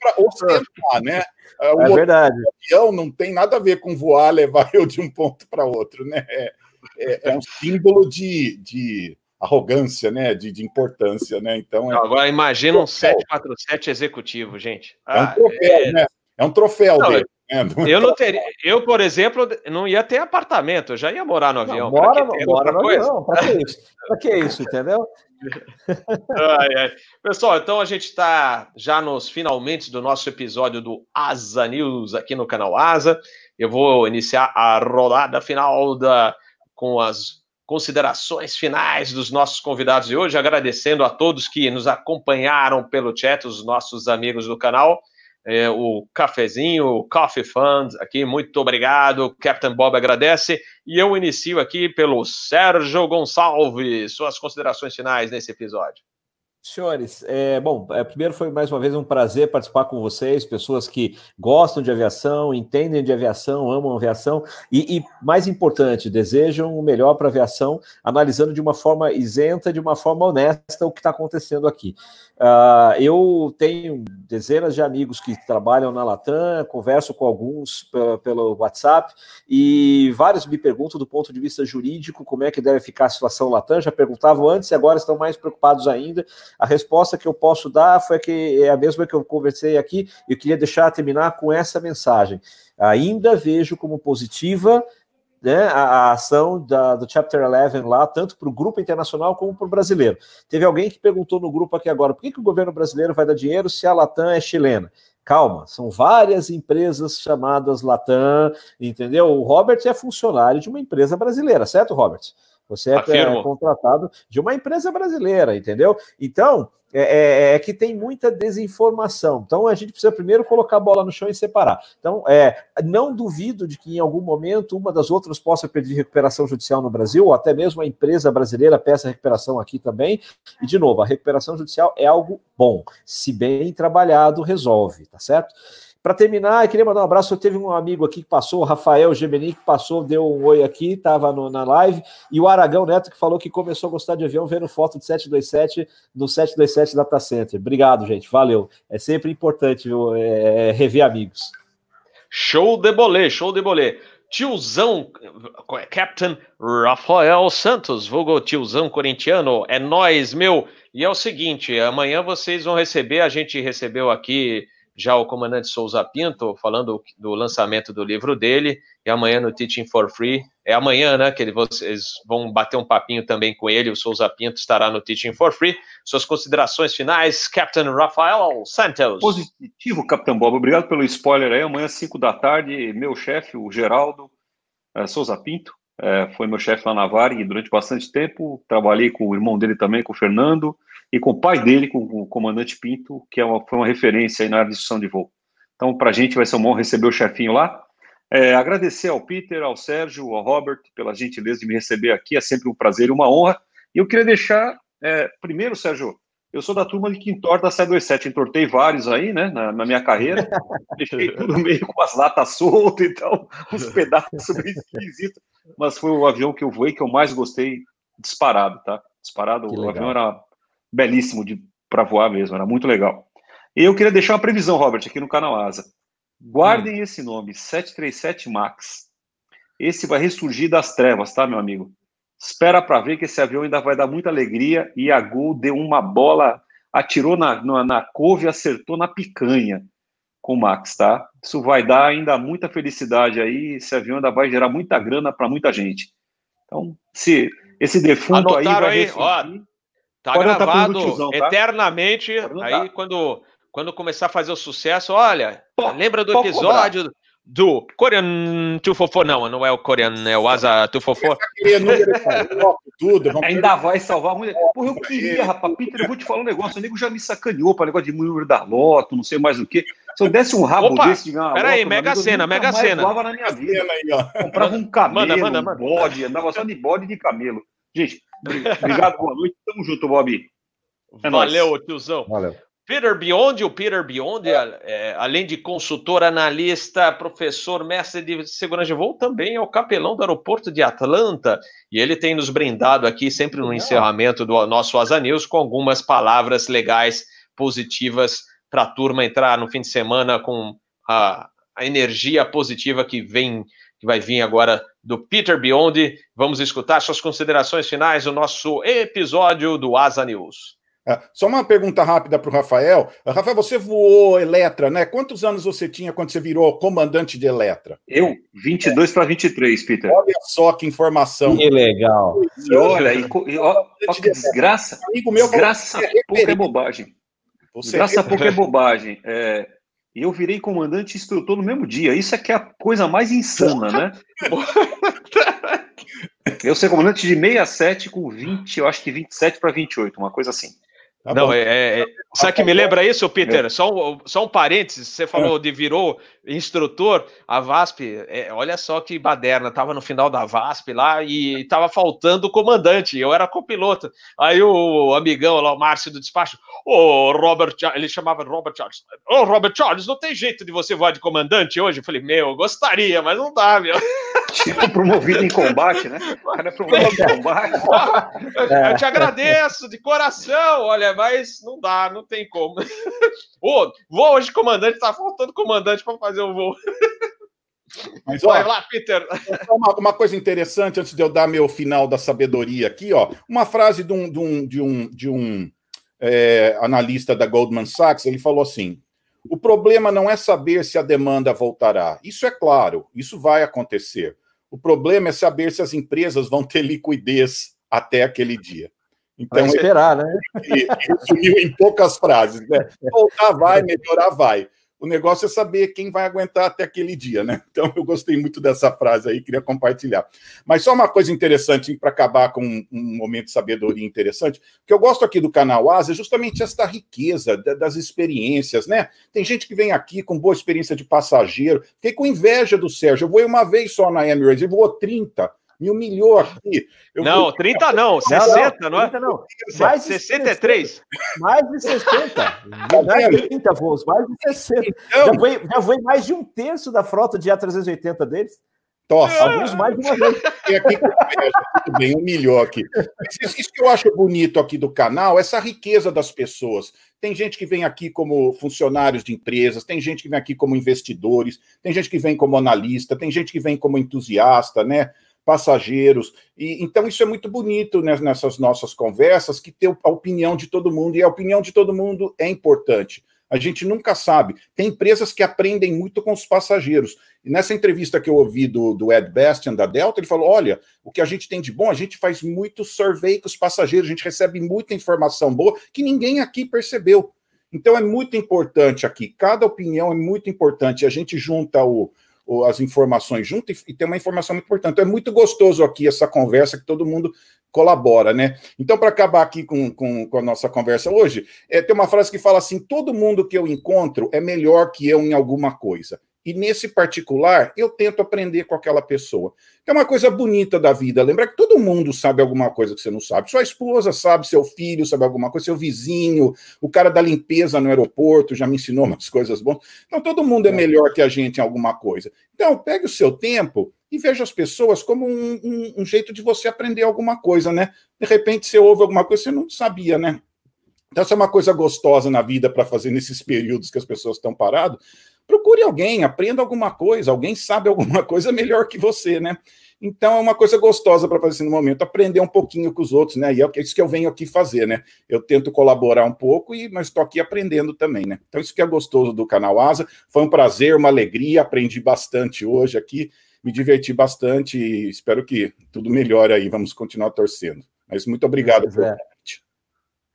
para ostentar, né? É o é verdade. avião não tem nada a ver com voar, levar eu de um ponto para outro, né? É, é, é, um símbolo de, de arrogância, né? De, de importância, né? Então. É... Agora imagina um 747 executivo, gente. é um troféu, ah, né? É um troféu não, dele. Eu não teria, eu, por exemplo, não ia ter apartamento, eu já ia morar no avião. Não, mora, mora no coisa? avião, para que isso? Para que isso, entendeu? ai, ai. Pessoal, então a gente está já nos finalmente do nosso episódio do Asa News aqui no canal Asa. Eu vou iniciar a rodada final da, com as considerações finais dos nossos convidados de hoje, agradecendo a todos que nos acompanharam pelo chat, os nossos amigos do canal é, o cafezinho, o Coffee Fund aqui, muito obrigado. Captain Bob agradece. E eu inicio aqui pelo Sérgio Gonçalves. Suas considerações finais nesse episódio. Senhores, é, bom, é, primeiro foi mais uma vez um prazer participar com vocês, pessoas que gostam de aviação, entendem de aviação, amam aviação e, e mais importante, desejam o melhor para a aviação, analisando de uma forma isenta, de uma forma honesta o que está acontecendo aqui. Uh, eu tenho dezenas de amigos que trabalham na Latam, converso com alguns pelo WhatsApp e vários me perguntam do ponto de vista jurídico como é que deve ficar a situação Latam. Já perguntavam antes e agora estão mais preocupados ainda. A resposta que eu posso dar foi que é a mesma que eu conversei aqui. Eu queria deixar terminar com essa mensagem. Ainda vejo como positiva né, a, a, ação da, do Chapter 11 lá, tanto para o grupo internacional como para o brasileiro. Teve alguém que perguntou no grupo aqui agora, por que, que o governo brasileiro vai dar dinheiro se a Latam é chilena? Calma, são várias empresas chamadas Latam, entendeu? O Robert é funcionário de uma empresa brasileira, certo, Robert? Você é, é contratado de uma empresa brasileira, entendeu? Então, é, é, é, que tem muita desinformação. Então, a gente precisa primeiro colocar a bola no chão e separar. Então, é, não duvido de que em algum momento uma das outras possa pedir recuperação judicial no Brasil, ou até mesmo a empresa brasileira peça recuperação aqui também. E, de novo, a recuperação judicial é algo bom. Se bem trabalhado, resolve, tá certo? Para terminar, eu queria mandar um abraço. Eu teve um amigo aqui que passou, o Rafael Gemini, que passou, deu um oi aqui, estava na live, e o Aragão Neto, que falou que começou a gostar de avião vendo foto de 727 no 727 Data Center. Obrigado, gente. Valeu. É sempre importante viu, é, rever amigos. Show de bolê, show de bolê. Tiozão, Captain Rafael Santos, vulgo tiozão corintiano, é nós, meu. E é o seguinte, amanhã vocês vão receber, a gente recebeu aqui já o comandante Souza Pinto, falando do lançamento do livro dele, e amanhã no Teaching for Free, é amanhã, né, que ele, vocês vão bater um papinho também com ele, o Souza Pinto estará no Teaching for Free. Suas considerações finais, Captain Rafael Santos. Positivo, Capitão Bob, obrigado pelo spoiler aí, amanhã 5 da tarde, meu chefe, o Geraldo é, Souza Pinto, é, foi meu chefe lá na Varig durante bastante tempo, trabalhei com o irmão dele também, com o Fernando, e com o pai dele, com o comandante Pinto, que é uma, foi uma referência aí na área de instrução de voo. Então, para a gente vai ser um bom receber o chefinho lá. É, agradecer ao Peter, ao Sérgio, ao Robert pela gentileza de me receber aqui, é sempre um prazer e uma honra. E eu queria deixar, é, primeiro, Sérgio, eu sou da turma de que entorta a 727, entortei vários aí, né, na, na minha carreira, [LAUGHS] deixei tudo meio com as latas soltas, então, uns [LAUGHS] pedaços meio esquisitos, mas foi o avião que eu voei que eu mais gostei, disparado, tá? Disparado, o avião era belíssimo para voar mesmo, era muito legal. E eu queria deixar uma previsão, Robert, aqui no canal Asa. Guardem hum. esse nome, 737 MAX. Esse vai ressurgir das trevas, tá, meu amigo? Espera para ver que esse avião ainda vai dar muita alegria. E a Gol deu uma bola, atirou na, na, na couve e acertou na picanha com o Max, tá? Isso vai dar ainda muita felicidade aí. Esse avião ainda vai gerar muita grana para muita gente. Então, se esse defunto Anotaram aí vai aí, ó, tá gravado tiozão, tá? eternamente. Aí quando quando começar a fazer o sucesso, olha, pô, lembra do episódio do Korean Tufofo? Não, não é o Korean, é o Asa Tufofo. [LAUGHS] tudo, Ainda vai salvar muito. Porra, eu queria, rapaz. Peter, eu vou te falar um negócio. O nego já me sacaneou para negócio de número da loto, não sei mais o que. Se eu desse um rabo Opa, desse de ganhar Peraí, Mega Cena, Mega Cena. na minha vida. Aí, Comprava um camelo, manda, manda, manda. um bode, andava só de bode de camelo. Gente, obrigado, boa noite. Tamo junto, Bob. É Valeu, nóis. tiozão. Valeu. Peter Biondi, o Peter Biondi, é, além de consultor, analista, professor, mestre de segurança de voo, também é o capelão do aeroporto de Atlanta. E ele tem nos brindado aqui, sempre no encerramento do nosso Asa News, com algumas palavras legais, positivas, para a turma entrar no fim de semana com a, a energia positiva que vem, que vai vir agora do Peter Biondi. Vamos escutar suas considerações finais no nosso episódio do Asa News. É, só uma pergunta rápida para o Rafael. Rafael, você voou Eletra, né? Quantos anos você tinha quando você virou comandante de Eletra? Eu? 22 é. para 23, Peter. Olha só que informação. Que legal. E olha, e, e, ó, ó, que desgraça. Amigo meu desgraça é pouca é bobagem. Você desgraça é pouca é bobagem. É, e eu virei comandante e instrutor no mesmo dia. Isso é que é a coisa mais insana, né? [LAUGHS] eu ser comandante de 67 com 20, eu acho que 27 para 28, uma coisa assim. Tá não, é, é, é sabe que me lembra isso, Peter? É. Só, um, só um parênteses, você falou é. de virou instrutor, a VASP, é, olha só que baderna, tava no final da VASP lá e tava faltando o comandante, eu era copiloto. Aí o amigão lá, o Márcio do despacho, ô oh, Robert, ele chamava Robert Charles, ô oh, Robert Charles, não tem jeito de você voar de comandante hoje? Eu falei, meu, gostaria, mas não dá, meu. [LAUGHS] Tipo promovido em combate, né? O cara é promovido em combate. [LAUGHS] eu te agradeço de coração, olha, mas não dá, não tem como. Ô, vou hoje, comandante, tá faltando comandante para fazer o voo. Mas, Vai ó, lá, Peter. Uma, uma, coisa interessante, antes de eu dar meu final da sabedoria aqui, ó, uma frase de um, de um, de um, de um é, analista da Goldman Sachs, ele falou assim: o problema não é saber se a demanda voltará. Isso é claro, isso vai acontecer. O problema é saber se as empresas vão ter liquidez até aquele dia. Então, vai esperar, né? Ele resumiu em poucas frases, né? Voltar vai, melhorar vai. O negócio é saber quem vai aguentar até aquele dia, né? [LAUGHS] Então eu gostei muito dessa frase aí, queria compartilhar. Mas só uma coisa interessante para acabar com um, momento de sabedoria interessante, que eu gosto aqui do canal Asa é justamente esta riqueza das experiências, né? Tem gente que vem aqui com boa experiência de passageiro, fiquei com inveja do Sérgio. Eu vou uma vez só na Emirates, ele voou 30 me humilhou aqui. Eu não, vou... 30 não, 60, não, é? Não. Mais de 63. Mais de 60. Não é 30 voos, mais de 60. Então, já, foi, já foi mais de um terço da frota de A380 deles. Tosse. Alguns mais de uma vez. E aqui, tudo bem, humilhou aqui. Isso, isso que eu acho bonito aqui do canal, essa riqueza das pessoas. Tem gente que vem aqui como funcionários de empresas, tem gente que vem aqui como investidores, tem gente que vem como analista, tem gente que vem como entusiasta, né? Passageiros. E então isso é muito bonito né, nessas nossas conversas, que ter a opinião de todo mundo, e a opinião de todo mundo é importante. A gente nunca sabe. Tem empresas que aprendem muito com os passageiros. E nessa entrevista que eu ouvi do, do Ed Bastian, da Delta, ele falou: olha, o que a gente tem de bom, a gente faz muito survey com os passageiros, a gente recebe muita informação boa que ninguém aqui percebeu. Então é muito importante aqui, cada opinião é muito importante. A gente junta o, as informações junto e, tem uma informação muito importante. Então, é muito gostoso aqui essa conversa que todo mundo colabora, né? Então, para acabar aqui com, com, com, a nossa conversa hoje, é, tem uma frase que fala assim: todo mundo que eu encontro é melhor que eu em alguma coisa. E nesse particular, eu tento aprender com aquela pessoa. É uma coisa bonita da vida. Lembrar que todo mundo sabe alguma coisa que você não sabe. Sua esposa sabe, seu filho sabe alguma coisa, seu vizinho, o cara da limpeza no aeroporto já me ensinou [LAUGHS] umas coisas boas. Então, todo mundo é, é melhor que a gente em alguma coisa. Então, pegue o seu tempo e veja as pessoas como um, um, um jeito de você aprender alguma coisa, né? De repente, você ouve alguma coisa que você não sabia, né? Então, essa é uma coisa gostosa na vida para fazer nesses períodos que as pessoas estão paradas procure alguém, aprenda alguma coisa, alguém sabe alguma [LAUGHS] coisa melhor que você, né? Então é uma coisa gostosa para fazer assim, no momento, aprender um pouquinho com os outros, né? E é isso que eu venho aqui fazer, né? Eu tento colaborar um pouco, e mas estou aqui aprendendo também, né? Então isso que é gostoso do canal Asa. Foi um prazer, uma alegria, aprendi bastante hoje aqui, me diverti bastante e espero que tudo melhore aí. Vamos continuar torcendo. Mas muito obrigado. É.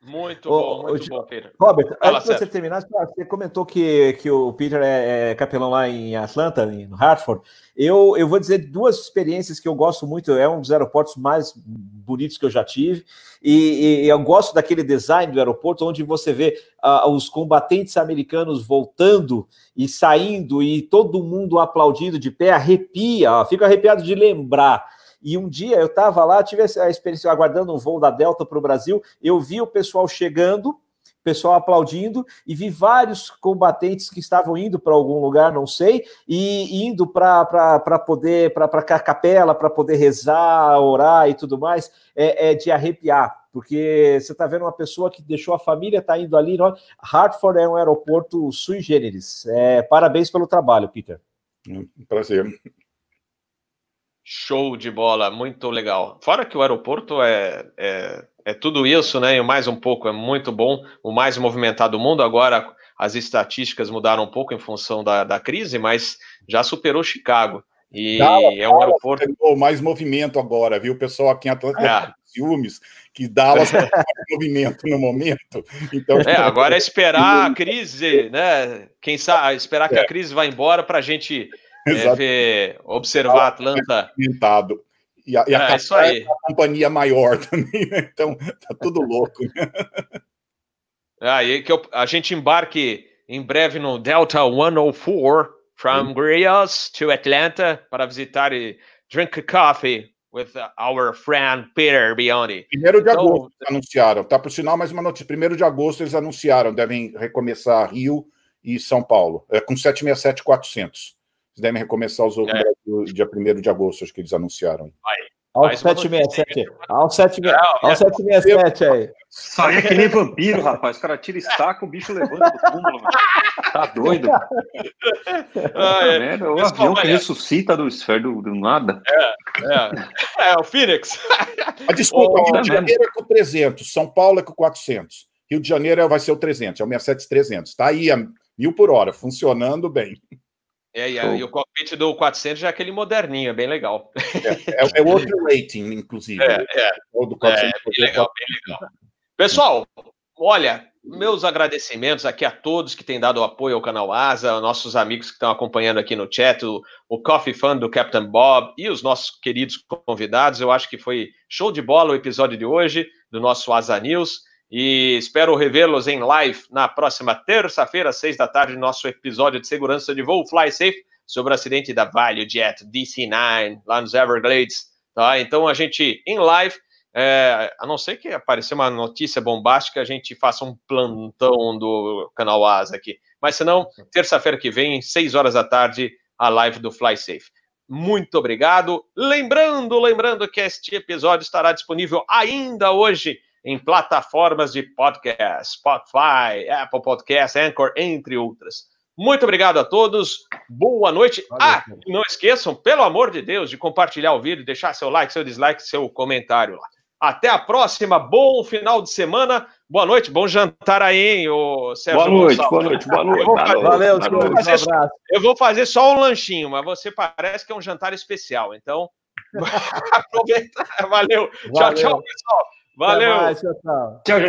Muito bom, muito bom, Peter. Robert, Fala antes de você terminar, você comentou que, que o Peter é, é capelão lá em Atlanta, no Hartford. Eu, eu vou dizer duas experiências que eu gosto muito, é um dos aeroportos mais bonitos que eu já tive, e, e eu gosto daquele design do aeroporto, onde você vê uh, os combatentes americanos voltando e saindo, e todo mundo aplaudindo de pé, arrepia, fica arrepiado de lembrar e um dia eu estava lá, tive a experiência aguardando um voo da Delta para o Brasil, eu vi o pessoal chegando, pessoal aplaudindo e vi vários combatentes que estavam indo para algum lugar, não sei, e indo para poder para a capela para poder rezar, orar e tudo mais, é, é de arrepiar. Porque você está vendo uma pessoa que deixou a família, está indo ali. Não? Hartford é um aeroporto sui generis. É, parabéns pelo trabalho, Peter. Um prazer. Show de bola, muito legal. Fora que o aeroporto é, é, é tudo isso, né? E mais um pouco, é muito bom, o mais movimentado do mundo. Agora as estatísticas mudaram um pouco em função da, da crise, mas já superou Chicago. E Dallas, é um aeroporto. Dallas mais movimento agora, viu? O pessoal aqui em Atlanta é. ciúmes que Dallas tem mais movimento no momento. Então, é, agora é esperar a [LAUGHS] crise, né? Quem sabe, esperar que a é. crise vá embora para a gente [LAUGHS] ver, observar Atlanta. E a, e a, é, isso aí. Companhia maior [LAUGHS] também, né? Então tá tudo [LAUGHS] louco. Aí ah, que eu, a gente embarque em breve no Delta 104 from Grias to Atlanta para visitar e drink coffee with our friend Peter Biondi. Primeiro de então, agosto anunciaram, tá por sinal mais uma notícia. Primeiro de agosto eles anunciaram, devem recomeçar Rio e São Paulo, é, com 767 400 devem recomeçar os outros é. dia 1 de agosto, acho que eles anunciaram. Ao 767. Ao 767 aí. Sai é que nem vampiro, rapaz. O cara tira estaca, o bicho levanta do túmulo. Tá doido? Ah, é. é o avião que ressuscita do esfero do, do nada. É, é. É, o Phoenix. A desculpa, oh, Rio de Janeiro é com 300, São Paulo é com 400. Rio de Janeiro vai ser o 300, é o 67 Tá aí a mil por hora, funcionando bem. É, e, a, e, o cockpit do 400 já é aquele moderninho, é bem legal. É, é, é outro rating, inclusive. É, é. O do 400 é, bem legal, bem legal. Pessoal, olha, meus agradecimentos aqui a todos que têm dado apoio ao canal Asa, nossos amigos que estão acompanhando aqui no chat, o, o Coffee Fund do Captain Bob e os nossos queridos convidados. Eu acho que foi show de bola o episódio de hoje do nosso Asa News e espero revê-los em live na próxima terça-feira, seis da tarde, nosso episódio de segurança de voo Fly Safe sobre o acidente da Value Jet DC-9 lá nos Everglades. Tá? Então a gente em live, é, a não ser que apareça uma notícia bombástica, a gente faça um plantão do canal Asa aqui. Mas se não, terça-feira que vem, seis horas da tarde, a live do Fly Safe. Muito obrigado. Lembrando, lembrando que este episódio estará disponível ainda hoje em plataformas de podcast, Spotify, Apple Podcast, Anchor, entre outras. Muito obrigado a todos, boa noite. Valeu, ah, não esqueçam, pelo amor de Deus, de compartilhar o vídeo, deixar seu like, seu dislike, seu comentário lá. Até a próxima, bom final de semana, boa noite, bom jantar aí, hein, o Sérgio Boa noite, boa noite, boa noite. Valeu, eu vou, fazer, só, eu vou fazer só um lanchinho, mas você parece que é um jantar especial, então [LAUGHS] aproveita. Valeu. Valeu. Tchau, tchau, pessoal. Valeu. Mais, tchau, tchau. tchau.